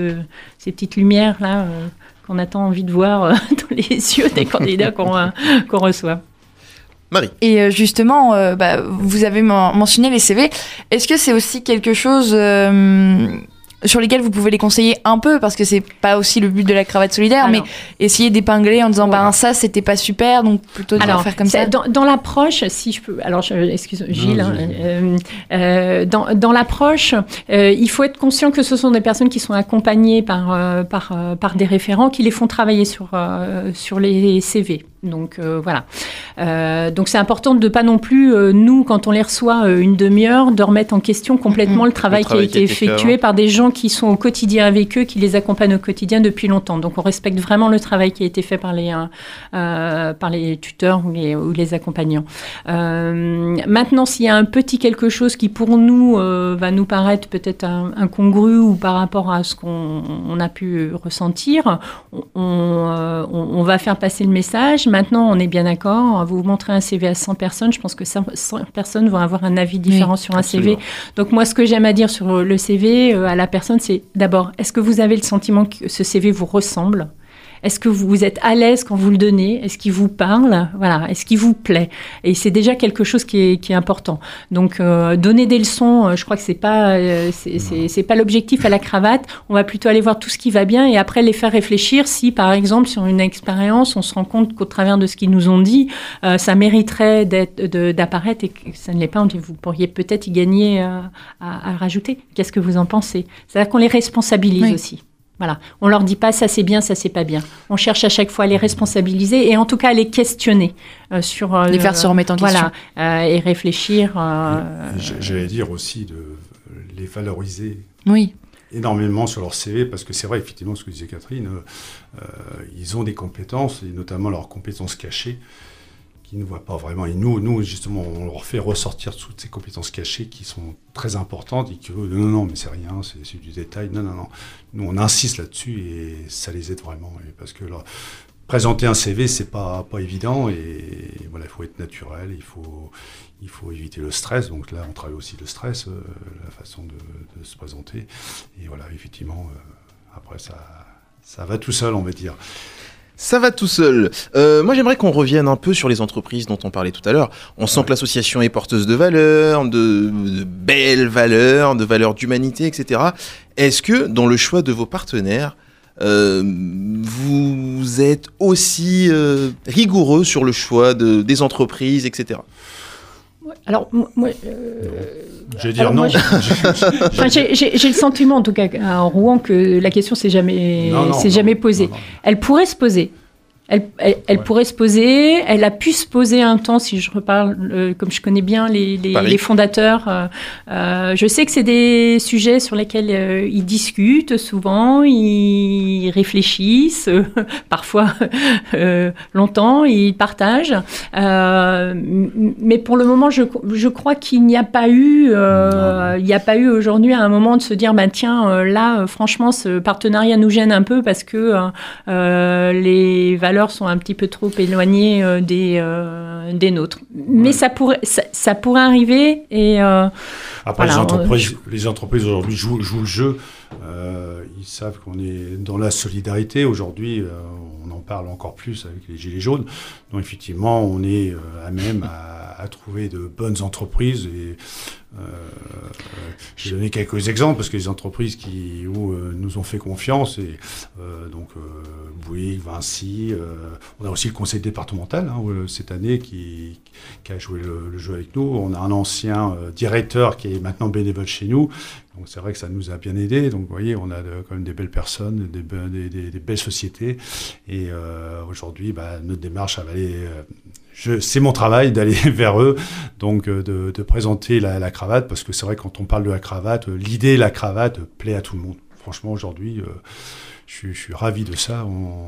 ces petites lumières là qu'on a tant envie de voir dans les yeux des candidats qu'on reçoit. Marie. Et euh, justement, euh, bah, vous avez mentionné les CV. Est-ce que c'est aussi quelque chose euh, sur lesquels vous pouvez les conseiller un peu parce que c'est pas aussi le but de la cravate solidaire, mais essayer d'épingler en disant ben ça c'était pas super, donc plutôt de faire comme ça. Dans, dans l'approche, si je peux, alors excuse Gilles, hein, euh, euh, dans, dans l'approche, euh, il faut être conscient que ce sont des personnes qui sont accompagnées par par par des référents qui les font travailler sur sur les CV. Donc voilà. donc c'est important de pas non plus nous quand on les reçoit une demi-heure de remettre en question complètement le travail, qui a été effectué par des gens qui sont au quotidien avec eux, qui les accompagnent au quotidien depuis longtemps. Donc on respecte vraiment le travail qui a été fait par les, euh, euh, par les tuteurs ou les, ou les accompagnants. Euh, maintenant, s'il y a un petit quelque chose qui pour nous va nous paraître peut-être incongru ou par rapport à ce qu'on a pu ressentir, on, on, va faire passer le message. Maintenant, on est bien d'accord. Vous montrez un CV à 100 personnes, je pense que 100 personnes vont avoir un avis différent sur un CV. Donc moi, ce que j'aime à dire sur le CV à la personne personne, c'est d'abord, est-ce que vous avez le sentiment que ce CV vous ressemble? Est-ce que vous êtes à l'aise quand vous le donnez? Est-ce qu'il vous parle? Voilà. Est-ce qu'il vous plaît? Et c'est déjà quelque chose qui est, qui est important. Donc euh, donner des leçons, euh, je crois que c'est pas euh, c'est pas l'objectif à la cravate. On va plutôt aller voir tout ce qui va bien et après les faire réfléchir. Si par exemple sur une expérience, on se rend compte qu'au travers de ce qu'ils nous ont dit, ça mériterait d'apparaître et que ça ne l'est pas, vous pourriez peut-être y gagner à, à, rajouter. Qu'est-ce que vous en pensez? C'est-à-dire qu'on les responsabilise aussi. Voilà, on leur dit pas ça c'est bien, ça c'est pas bien. On cherche à chaque fois à les responsabiliser et en tout cas à les questionner euh, sur euh, les faire se remettre en question, voilà, euh, et réfléchir. J'allais dire aussi de les valoriser. Oui. Énormément sur leur CV parce que c'est vrai effectivement ce que disait Catherine, ils ont des compétences et notamment leurs compétences cachées qui ne voient pas vraiment. Et nous, nous, justement, on leur fait ressortir toutes ces compétences cachées qui sont très importantes et que non, non, mais c'est rien, c'est du détail. Non, non, non. Nous, on insiste là-dessus et ça les aide vraiment. parce que présenter un CV, c'est pas, pas évident et voilà, il faut être naturel, il faut, il faut éviter le stress. Donc là, on travaille aussi le stress, euh, la façon de, se présenter. Et voilà, effectivement, euh, après, ça, ça va tout seul, on va dire. Ça va tout seul. Euh, moi, j'aimerais qu'on revienne un peu sur les entreprises dont on parlait tout à l'heure. On sent que l'association est porteuse de valeurs, de, belles valeurs, de valeurs d'humanité, etc. Est-ce que, dans le choix de vos partenaires, euh, vous êtes aussi euh, rigoureux sur le choix de, des entreprises, etc. Alors, moi. je vais dire non. J'ai le sentiment, en tout cas, à Rouen, que la question s'est jamais, jamais posée. Elle pourrait se poser. Elle, pourrait se poser, elle a pu se poser un temps, si je reparle, euh, comme je connais bien les, les, fondateurs. Euh, euh, je sais que c'est des sujets sur lesquels ils discutent souvent, ils réfléchissent, parfois longtemps, ils partagent. mais pour le moment, je, je crois qu'il n'y a pas eu, il n'y a pas eu aujourd'hui à un moment de se dire, bah, tiens, là, franchement, ce partenariat nous gêne un peu parce que les valeurs sont un petit peu trop éloignées euh, des, euh, des nôtres. Mais ça, pourrait, ça, pourrait arriver. Et, euh, Après, les entreprises, les entreprises aujourd'hui jouent, jouent, le jeu. Ils savent qu'on est dans la solidarité. Aujourd'hui, on en parle encore plus avec les Gilets jaunes. Donc, effectivement, on est à même à, trouver de bonnes entreprises. Et euh, J'ai donné quelques exemples parce que les entreprises qui euh, nous ont fait confiance, euh, donc euh, Bouygues, Vinci, euh, on a aussi le conseil départemental hein, cette année qui, a joué le, jeu avec nous. On a un ancien directeur qui est maintenant bénévole chez nous. Donc c'est vrai que ça nous a bien aidé. Donc vous voyez, on a quand même des belles personnes, des, belles sociétés. Et aujourd'hui, bah, notre démarche, je, c'est mon travail d'aller vers eux, donc euh, de, présenter la, la cravate, parce que c'est vrai quand on parle de la cravate, euh, l'idée la cravate plaît à tout le monde. Franchement, aujourd'hui, euh, je, suis- je suis ravi de ça. On,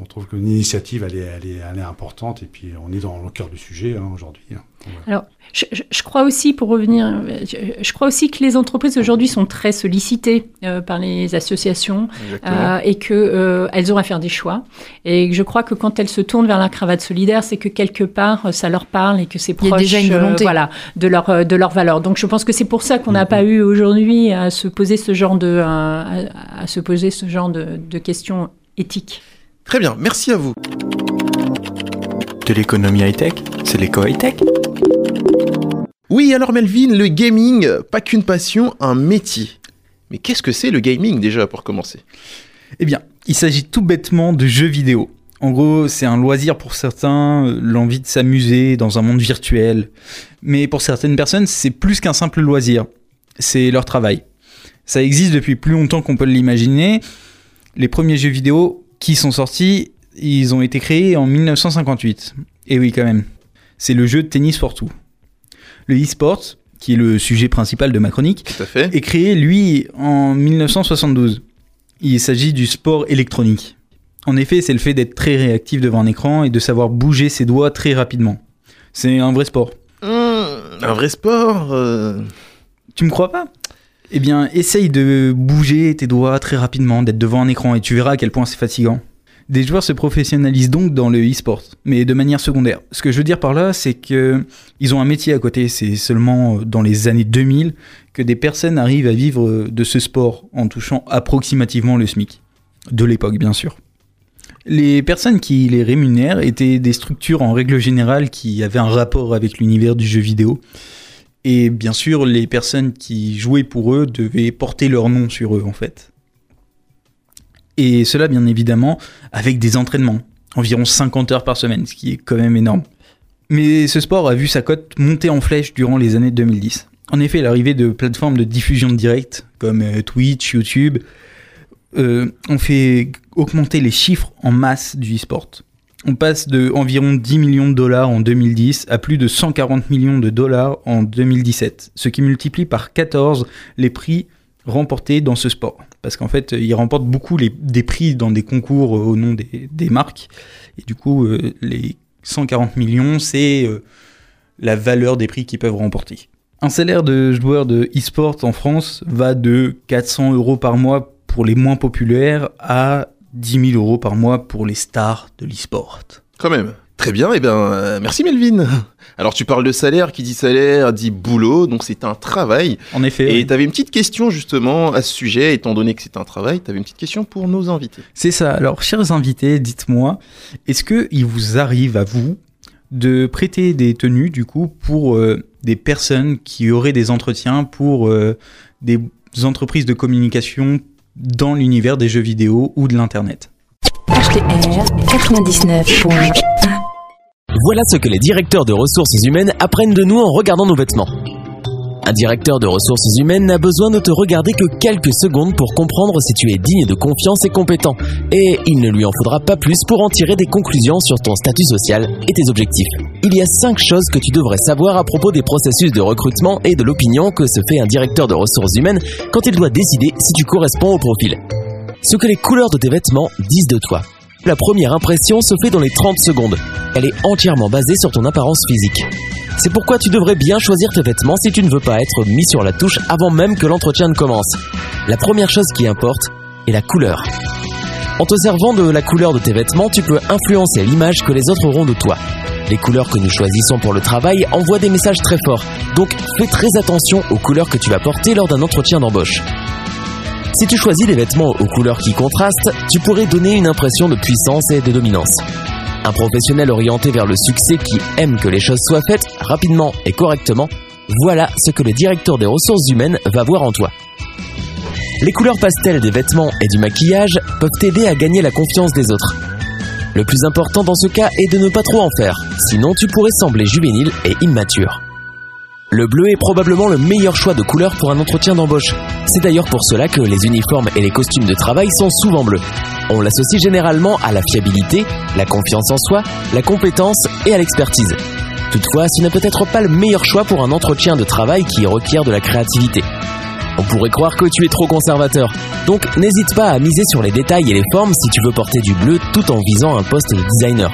on trouve que l'initiative, elle est, elle, est, elle est importante, et puis on est dans le cœur du sujet hein, aujourd'hui. hein. Alors, je, crois aussi, pour revenir, je, je crois aussi que les entreprises aujourd'hui sont très sollicitées euh, par les associations euh, et que euh, elles ont à faire des choix. Et je crois que quand elles se tournent vers la cravate solidaire, c'est que quelque part euh, ça leur parle et que c'est proche, déjà une euh, volonté. voilà, de leur de leur valeur. Donc je pense que c'est pour ça qu'on n'a pas eu aujourd'hui à se poser ce genre de à se poser ce genre de, de questions éthiques. Très bien, merci à vous. De l'économie high-tech, c'est l'éco high-tech. Oui, alors Melvin, le gaming, pas qu'une passion, un métier. Mais qu'est-ce que c'est le gaming déjà pour commencer? Eh bien, il s'agit tout bêtement de jeux vidéo. En gros, c'est un loisir pour certains, l'envie de s'amuser dans un monde virtuel. Mais pour certaines personnes, c'est plus qu'un simple loisir. C'est leur travail. Ça existe depuis plus longtemps qu'on peut l'imaginer. Les premiers jeux vidéo qui sont sortis, ils ont été créés en 1958. Et oui, quand même. C'est le jeu de tennis pour tout. Le e-sport, qui est le sujet principal de ma chronique, est créé, lui, en 1972. Il s'agit du sport électronique. En effet, c'est le fait d'être très réactif devant un écran et de savoir bouger ses doigts très rapidement. C'est un vrai sport. Un vrai sport euh, Tu me crois pas? Eh bien, essaye de bouger tes doigts très rapidement, d'être devant un écran et tu verras à quel point c'est fatigant. Des joueurs se professionnalisent donc dans le e-sport, mais de manière secondaire. Ce que je veux dire par là, c'est que ils ont un métier à côté. C'est seulement dans les années 2000 que des personnes arrivent à vivre de ce sport en touchant approximativement le SMIC. De l'époque, bien sûr. Les personnes qui les rémunèrent étaient des structures en règle générale qui avaient un rapport avec l'univers du jeu vidéo. Et bien sûr, les personnes qui jouaient pour eux devaient porter leur nom sur eux, en fait. Et cela, bien évidemment, avec des entraînements. Environ 50 heures par semaine, ce qui est quand même énorme. Mais ce sport a vu sa cote monter en flèche durant les années 2010. En effet, l'arrivée de plateformes de diffusion directe, comme euh, Twitch, YouTube, euh, ont fait augmenter les chiffres en masse du e-sport. On passe de environ 10 millions de dollars en 2010 à plus de 140 millions de dollars en 2017, ce qui multiplie par 14 les prix remportés dans ce sport. Parce qu'en fait, ils remportent beaucoup des prix dans des concours euh, au nom des, des marques. Et du coup, euh, les 140 millions, c'est euh, la valeur des prix qu'ils peuvent remporter. Un salaire de joueur de e-sport en France va de 400 euros par mois pour les moins populaires à 10 000 euros par mois pour les stars de l'e-sport. Quand même. Très bien, et ben euh, merci Melvin. Alors tu parles de salaire, qui dit salaire dit boulot, donc c'est un travail. En effet. Et oui. tu avais une petite question justement à ce sujet, étant donné que c'est un travail, tu avais une petite question pour nos invités. C'est ça. Alors, chers invités, dites-moi, est-ce que il vous arrive à vous de prêter des tenues, du coup, pour euh, des personnes qui auraient des entretiens pour euh, des entreprises de communication dans l'univers des jeux vidéo ou de l'Internet HTR 99.1 Voilà ce que les directeurs de ressources humaines apprennent de nous en regardant nos vêtements. Un directeur de ressources humaines n'a besoin de te regarder que quelques secondes pour comprendre si tu es digne de confiance et compétent. Et il ne lui en faudra pas plus pour en tirer des conclusions sur ton statut social et tes objectifs. Il y a cinq choses que tu devrais savoir à propos des processus de recrutement et de l'opinion que se fait un directeur de ressources humaines quand il doit décider si tu corresponds au profil. Ce que les couleurs de tes vêtements disent de toi. La première impression se fait dans les 30 secondes. Elle est entièrement basée sur ton apparence physique. C'est pourquoi tu devrais bien choisir tes vêtements si tu ne veux pas être mis sur la touche avant même que l'entretien ne commence. La première chose qui importe est la couleur. En te servant de la couleur de tes vêtements, tu peux influencer l'image que les autres auront de toi. Les couleurs que nous choisissons pour le travail envoient des messages très forts, donc fais très attention aux couleurs que tu vas porter lors d'un entretien d'embauche. Si tu choisis des vêtements aux couleurs qui contrastent, tu pourrais donner une impression de puissance et de dominance. Un professionnel orienté vers le succès qui aime que les choses soient faites rapidement et correctement, voilà ce que le directeur des ressources humaines va voir en toi. Les couleurs pastel des vêtements et du maquillage peuvent t'aider à gagner la confiance des autres. Le plus important dans ce cas est de ne pas trop en faire, sinon tu pourrais sembler juvénile et immature. Le bleu est probablement le meilleur choix de couleur pour un entretien d'embauche. C'est d'ailleurs pour cela que les uniformes et les costumes de travail sont souvent bleus. On l'associe généralement à la fiabilité, la confiance en soi, la compétence et à l'expertise. Toutefois, ce n'est peut-être pas le meilleur choix pour un entretien de travail qui requiert de la créativité. On pourrait croire que tu es trop conservateur, donc n'hésite pas à miser sur les détails et les formes si tu veux porter du bleu tout en visant un poste de designer.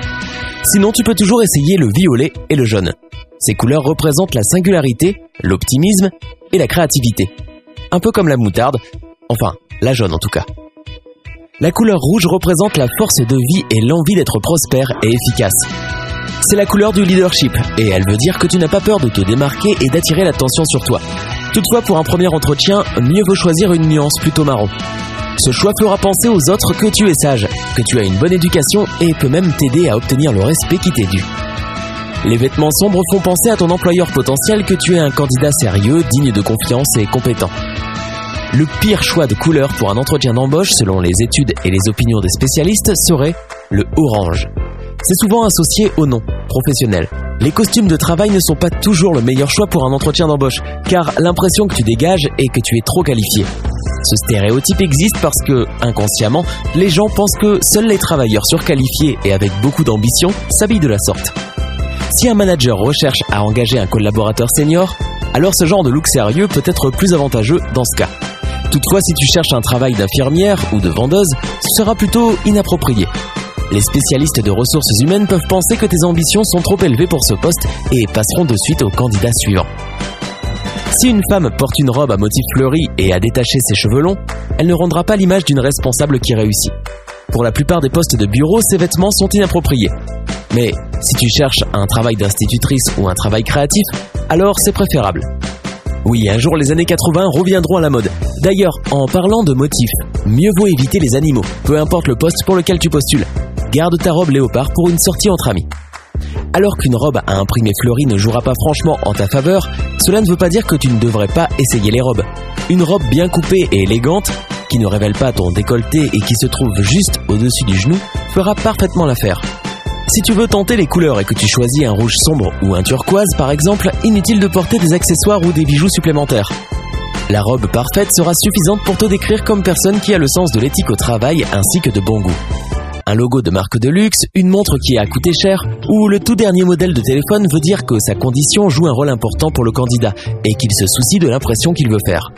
Sinon, tu peux toujours essayer le violet et le jaune. Ces couleurs représentent la singularité, l'optimisme et la créativité. Un peu comme la moutarde, enfin, la jaune en tout cas. La couleur rouge représente la force de vie et l'envie d'être prospère et efficace. C'est la couleur du leadership et elle veut dire que tu n'as pas peur de te démarquer et d'attirer l'attention sur toi. Toutefois, pour un premier entretien, mieux vaut choisir une nuance plutôt marron. Ce choix fera penser aux autres que tu es sage, que tu as une bonne éducation et peut même t'aider à obtenir le respect qui t'est dû. Les vêtements sombres font penser à ton employeur potentiel que tu es un candidat sérieux, digne de confiance et compétent. Le pire choix de couleur pour un entretien d'embauche, selon les études et les opinions des spécialistes, serait le orange. C'est souvent associé au nom professionnel. Les costumes de travail ne sont pas toujours le meilleur choix pour un entretien d'embauche, car l'impression que tu dégages est que tu es trop qualifié. Ce stéréotype existe parce que, inconsciemment, les gens pensent que seuls les travailleurs surqualifiés et avec beaucoup d'ambition s'habillent de la sorte. Si un manager recherche à engager un collaborateur senior, alors ce genre de look sérieux peut être plus avantageux dans ce cas. Toutefois, si tu cherches un travail d'infirmière ou de vendeuse, ce sera plutôt inapproprié. Les spécialistes de ressources humaines peuvent penser que tes ambitions sont trop élevées pour ce poste et passeront de suite au candidat suivant. Si une femme porte une robe à motif fleuri et a détaché ses cheveux longs, elle ne rendra pas l'image d'une responsable qui réussit. Pour la plupart des postes de bureau, ces vêtements sont inappropriés. Mais si tu cherches un travail d'institutrice ou un travail créatif, alors c'est préférable. Oui, un jour les années 80 reviendront à la mode. D'ailleurs, en parlant de motifs, mieux vaut éviter les animaux, peu importe le poste pour lequel tu postules. Garde ta robe léopard pour une sortie entre amis. Alors qu'une robe à imprimé fleuri ne jouera pas franchement en ta faveur, cela ne veut pas dire que tu ne devrais pas essayer les robes. Une robe bien coupée et élégante, qui ne révèle pas ton décolleté et qui se trouve juste au-dessus du genou, fera parfaitement l'affaire. Si tu veux tenter les couleurs et que tu choisis un rouge sombre ou un turquoise par exemple, inutile de porter des accessoires ou des bijoux supplémentaires. La robe parfaite sera suffisante pour te décrire comme personne qui a le sens de l'éthique au travail ainsi que de bon goût. Un logo de marque de luxe, une montre qui a coûté cher ou le tout dernier modèle de téléphone veut dire que sa condition joue un rôle important pour le candidat et qu'il se soucie de l'impression qu'il veut faire.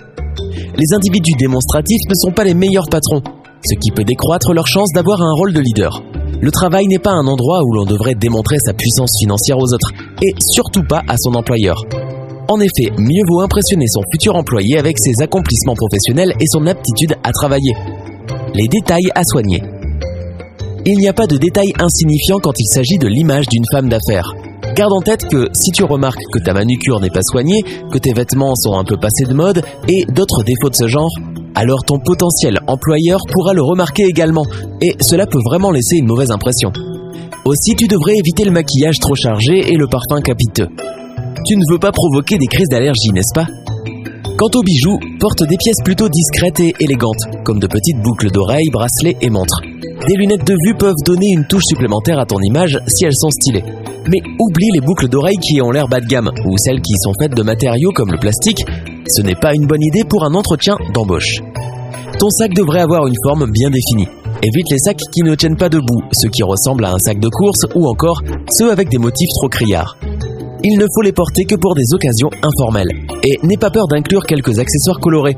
Les individus démonstratifs ne sont pas les meilleurs patrons, ce qui peut décroître leur chance d'avoir un rôle de leader. Le travail n'est pas un endroit où l'on devrait démontrer sa puissance financière aux autres, et surtout pas à son employeur. En effet, mieux vaut impressionner son futur employé avec ses accomplissements professionnels et son aptitude à travailler. Les détails à soigner. Il n'y a pas de détails insignifiants quand il s'agit de l'image d'une femme d'affaires. Garde en tête que si tu remarques que ta manucure n'est pas soignée, que tes vêtements sont un peu passés de mode et d'autres défauts de ce genre, alors ton potentiel employeur pourra le remarquer également et cela peut vraiment laisser une mauvaise impression. Aussi, tu devrais éviter le maquillage trop chargé et le parfum capiteux. Tu ne veux pas provoquer des crises d'allergie, n'est-ce pas? Quant aux bijoux, porte des pièces plutôt discrètes et élégantes, comme de petites boucles d'oreilles, bracelets et montres. Des lunettes de vue peuvent donner une touche supplémentaire à ton image si elles sont stylées. Mais oublie les boucles d'oreilles qui ont l'air bas de gamme, ou celles qui sont faites de matériaux comme le plastique. Ce n'est pas une bonne idée pour un entretien d'embauche. Ton sac devrait avoir une forme bien définie. Évite les sacs qui ne tiennent pas debout, ceux qui ressemblent à un sac de course ou encore ceux avec des motifs trop criards. Il ne faut les porter que pour des occasions informelles. Et n'aie pas peur d'inclure quelques accessoires colorés.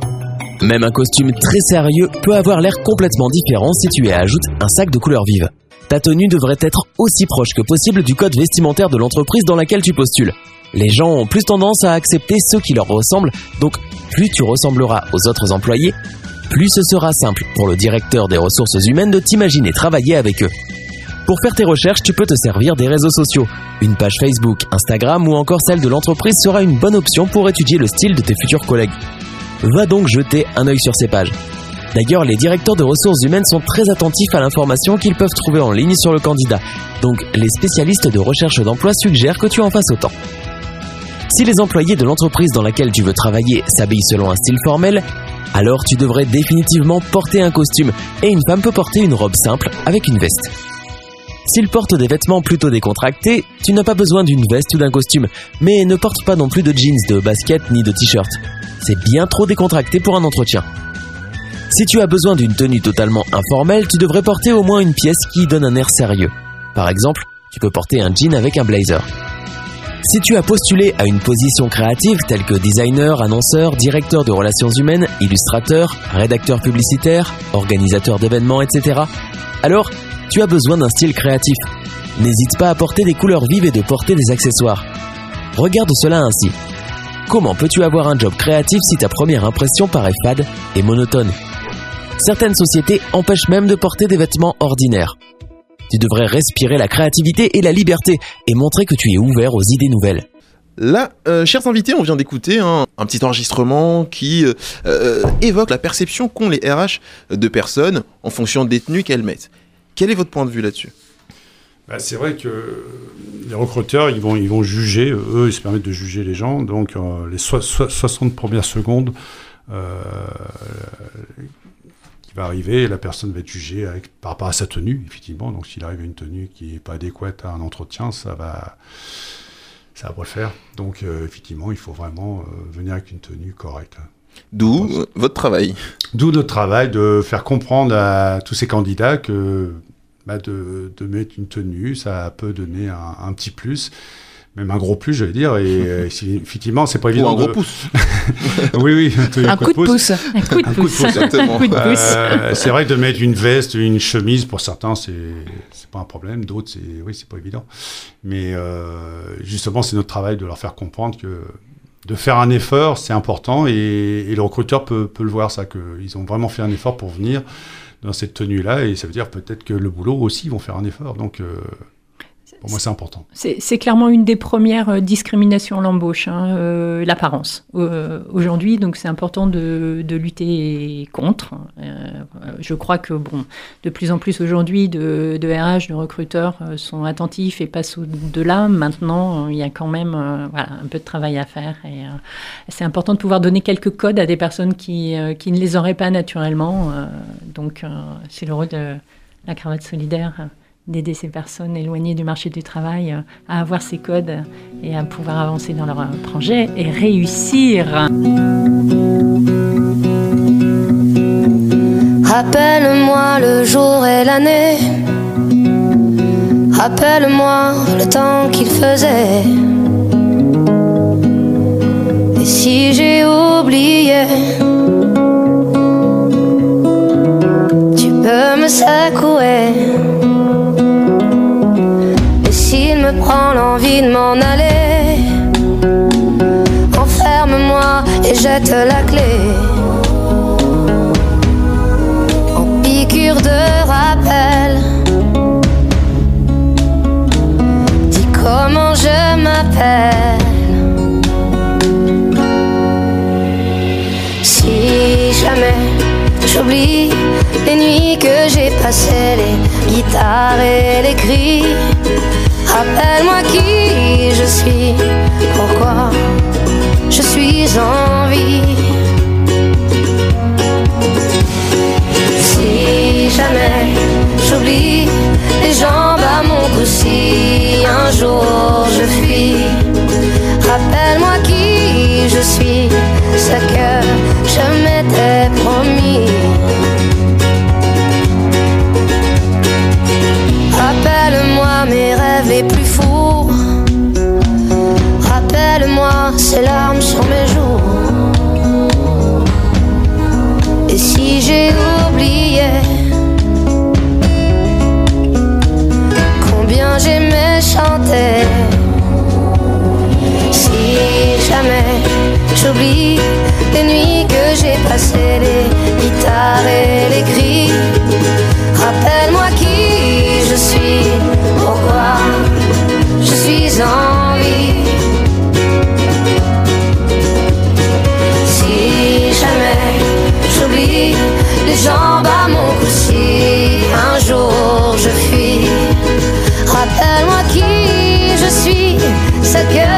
Même un costume très sérieux peut avoir l'air complètement différent si tu y ajoutes un sac de couleur vive. Ta tenue devrait être aussi proche que possible du code vestimentaire de l'entreprise dans laquelle tu postules. Les gens ont plus tendance à accepter ceux qui leur ressemblent, donc plus tu ressembleras aux autres employés, plus ce sera simple pour le directeur des ressources humaines de t'imaginer travailler avec eux. Pour faire tes recherches, tu peux te servir des réseaux sociaux. Une page Facebook, Instagram ou encore celle de l'entreprise sera une bonne option pour étudier le style de tes futurs collègues. Va donc jeter un œil sur ces pages. D'ailleurs, les directeurs de ressources humaines sont très attentifs à l'information qu'ils peuvent trouver en ligne sur le candidat. Donc, les spécialistes de recherche d'emploi suggèrent que tu en fasses autant. Si les employés de l'entreprise dans laquelle tu veux travailler s'habillent selon un style formel, alors tu devrais définitivement porter un costume et une femme peut porter une robe simple avec une veste. S'ils portent des vêtements plutôt décontractés, tu n'as pas besoin d'une veste ou d'un costume, mais ne porte pas non plus de jeans, de baskets ni de t-shirt. C'est bien trop décontracté pour un entretien. Si tu as besoin d'une tenue totalement informelle, tu devrais porter au moins une pièce qui donne un air sérieux. Par exemple, tu peux porter un jean avec un blazer. Si tu as postulé à une position créative telle que designer, annonceur, directeur de relations humaines, illustrateur, rédacteur publicitaire, organisateur d'événements, etc., alors tu as besoin d'un style créatif. N'hésite pas à porter des couleurs vives et de porter des accessoires. Regarde cela ainsi. Comment peux-tu avoir un job créatif si ta première impression paraît fade et monotone? Certaines sociétés empêchent même de porter des vêtements ordinaires. Tu devrais respirer la créativité et la liberté et montrer que tu es ouvert aux idées nouvelles. Là, euh, chers invités, on vient d'écouter un, un petit enregistrement qui euh, euh, évoque la perception qu'ont les RH de personnes en fonction des tenues qu'elles mettent. Quel est votre point de vue là-dessus? Bah, c'est vrai que les recruteurs, ils vont, ils vont juger, eux, ils se permettent de juger les gens. Donc, euh, les soi- 60 premières secondes euh, qui va arriver, la personne va être jugée avec, par rapport à sa tenue, effectivement. Donc, s'il arrive à une tenue qui n'est pas adéquate à un entretien, ça va, ça va pas le faire. Donc, euh, effectivement, il faut vraiment euh, venir avec une tenue correcte. D'où euh, votre travail. D'où notre travail de faire comprendre à tous ces candidats que bah, de, de mettre une tenue, ça peut donner un, un petit plus. Même un gros plus, j'allais dire. Et euh, si- effectivement, c'est pas Ou évident. un gros de- pouce. oui, oui. Un coup de pouce. Un coup de pouce. Un coup de pouce. Euh, c'est vrai que de mettre une veste, une chemise, pour certains, c'est c'est pas un problème. D'autres, c'est oui, c'est pas évident. Mais euh, justement, c'est notre travail de leur faire comprendre que de faire un effort, c'est important, et, et le recruteur peut, peut le voir ça, qu'ils ont vraiment fait un effort pour venir dans cette tenue-là, et ça veut dire peut-être que le boulot aussi ils vont faire un effort. Donc, euh, pour moi, c'est important. C'est clairement une des premières euh, discriminations à l'embauche, hein, euh, l'apparence. Euh, Aujourd'hui, donc c'est important de, lutter contre. Euh, je crois que bon, de plus en plus aujourd'hui, de, de RH, de recruteurs sont attentifs et passent au-delà. Maintenant, il y a quand même voilà, un peu de travail à faire. Et c'est important de pouvoir donner quelques codes à des personnes qui, qui ne les auraient pas naturellement. donc, c'est le rôle de la cravate solidaire. D'aider ces personnes éloignées du marché du travail euh, à avoir ces codes et à pouvoir avancer dans leur euh, projet et réussir. Rappelle-moi le jour et l'année. Rappelle-moi le temps qu'il faisait. Et si j'ai oublié, tu peux me secouer. Prend l'envie de m'en aller, enferme-moi et jette la clé. piqûre de rappel. Dis comment je m'appelle. Si jamais j'oublie les nuits que j'ai passées, les guitares et les cris, rappelle-moi qui je suis, pourquoi je suis en vie. Si jamais j'oublie les jambes à mon cou, si un jour je fuis, rappelle-moi qui je suis, ce que ses larmes sur mes joues. Et si j'ai oublié combien j'aimais chanter, si jamais j'oublie les nuits que j'ai passées, je suis ce que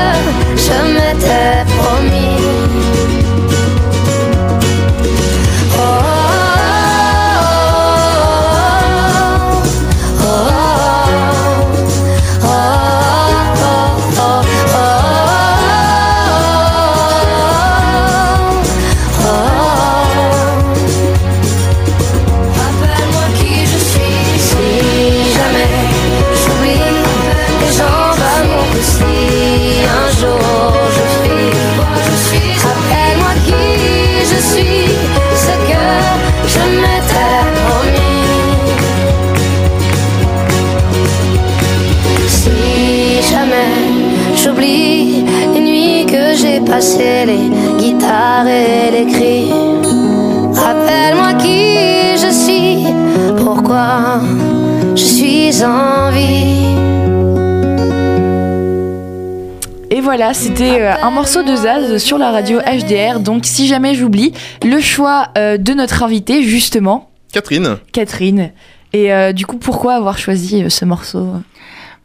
c'était euh, un morceau de Zaz sur la radio HDR. Donc, si jamais j'oublie, le choix euh, de notre invitée, justement, Catherine. Catherine. Et euh, du coup, pourquoi avoir choisi ce morceau?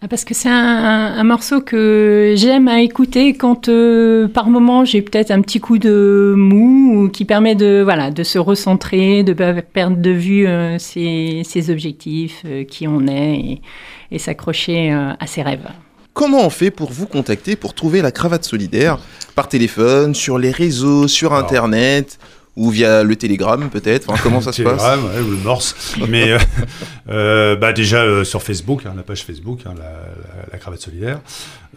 Ah, Parce que c'est un, un- un morceau que j'aime à écouter quand euh, par moment j'ai peut-être un petit coup de mou ou qui permet de, voilà, de se recentrer, de pas perdre de vue euh, ses, ses objectifs, euh, qui on est et, et s'accrocher euh, à ses rêves. Comment on fait pour vous contacter pour trouver la cravate solidaire Par téléphone, sur les réseaux, sur internet ou via le télégramme peut-être enfin, Comment ça se passe Telegram, ouais, ou le Morse. Mais euh, euh, bah déjà euh, sur Facebook, hein, la page Facebook, hein, la, la- la cravate solidaire.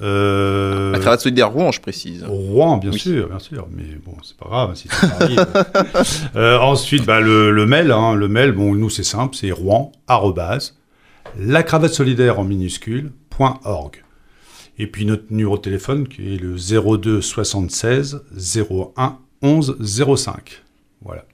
La cravate solidaire Rouen, je précise. Rouen, bien sûr, bien sûr. Mais bon, c'est pas grave si Paris. Ensuite, bah, le, le mail, hein, le mail, bon, nous c'est simple, c'est rouen arrobase, la cravate solidaire en minuscule point org. Et puis notre numéro de téléphone qui est le 02 76 01 11 05. Voilà.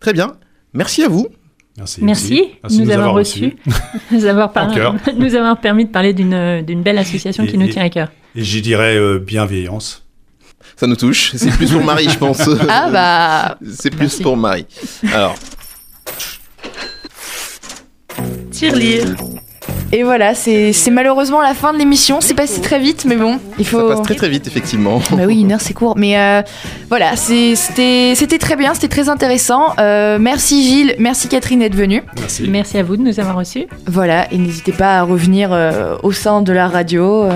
Très bien. Merci à vous. Merci. Merci, Merci nous, de nous avoir reçus, nous avoir par- nous avoir permis de parler d'une belle association qui nous et- tient à cœur. Et j'y dirais euh, bienveillance. Ça nous touche. C'est plus pour Marie, je pense. Ah bah. C'est plus pour Marie. Alors, Tirelire. Et voilà, c'est malheureusement la fin de l'émission. C'est passé très vite, mais bon, il faut. ça passe très très vite, effectivement. Bah oui, une heure c'est court. Mais euh, voilà, c'était très bien, c'était très intéressant. Euh, merci Gilles, merci Catherine d'être venue. Merci. Merci à vous de nous avoir reçus. Voilà, et n'hésitez pas à revenir euh, au sein de la radio.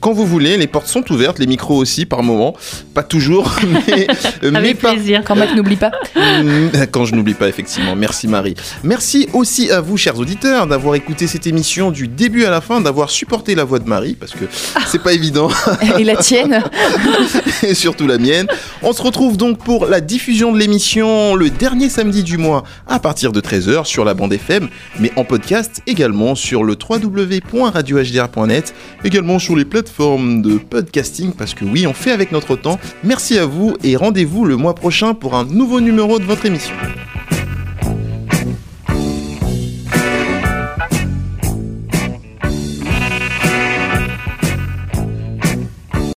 Quand vous voulez, les portes sont ouvertes, les micros aussi par moment. Pas toujours, mais, euh, mais Avec par- plaisir. Quand Mac n'oublie pas. Mm, Quand je n'oublie pas, effectivement. Merci Marie. Merci aussi à vous, chers auditeurs, d'avoir écouté cette émission du début à la fin, d'avoir supporté la voix de Marie, parce que c'est pas évident. Et la tienne et surtout la mienne. On se retrouve donc pour la diffusion de l'émission le dernier samedi du mois à partir de 13h sur la bande FM, mais en podcast également sur le www.radiohdr.net, également sur les plateformes de podcasting, parce que oui, on fait avec notre temps. Merci à vous et rendez-vous le mois prochain pour un nouveau numéro de votre émission.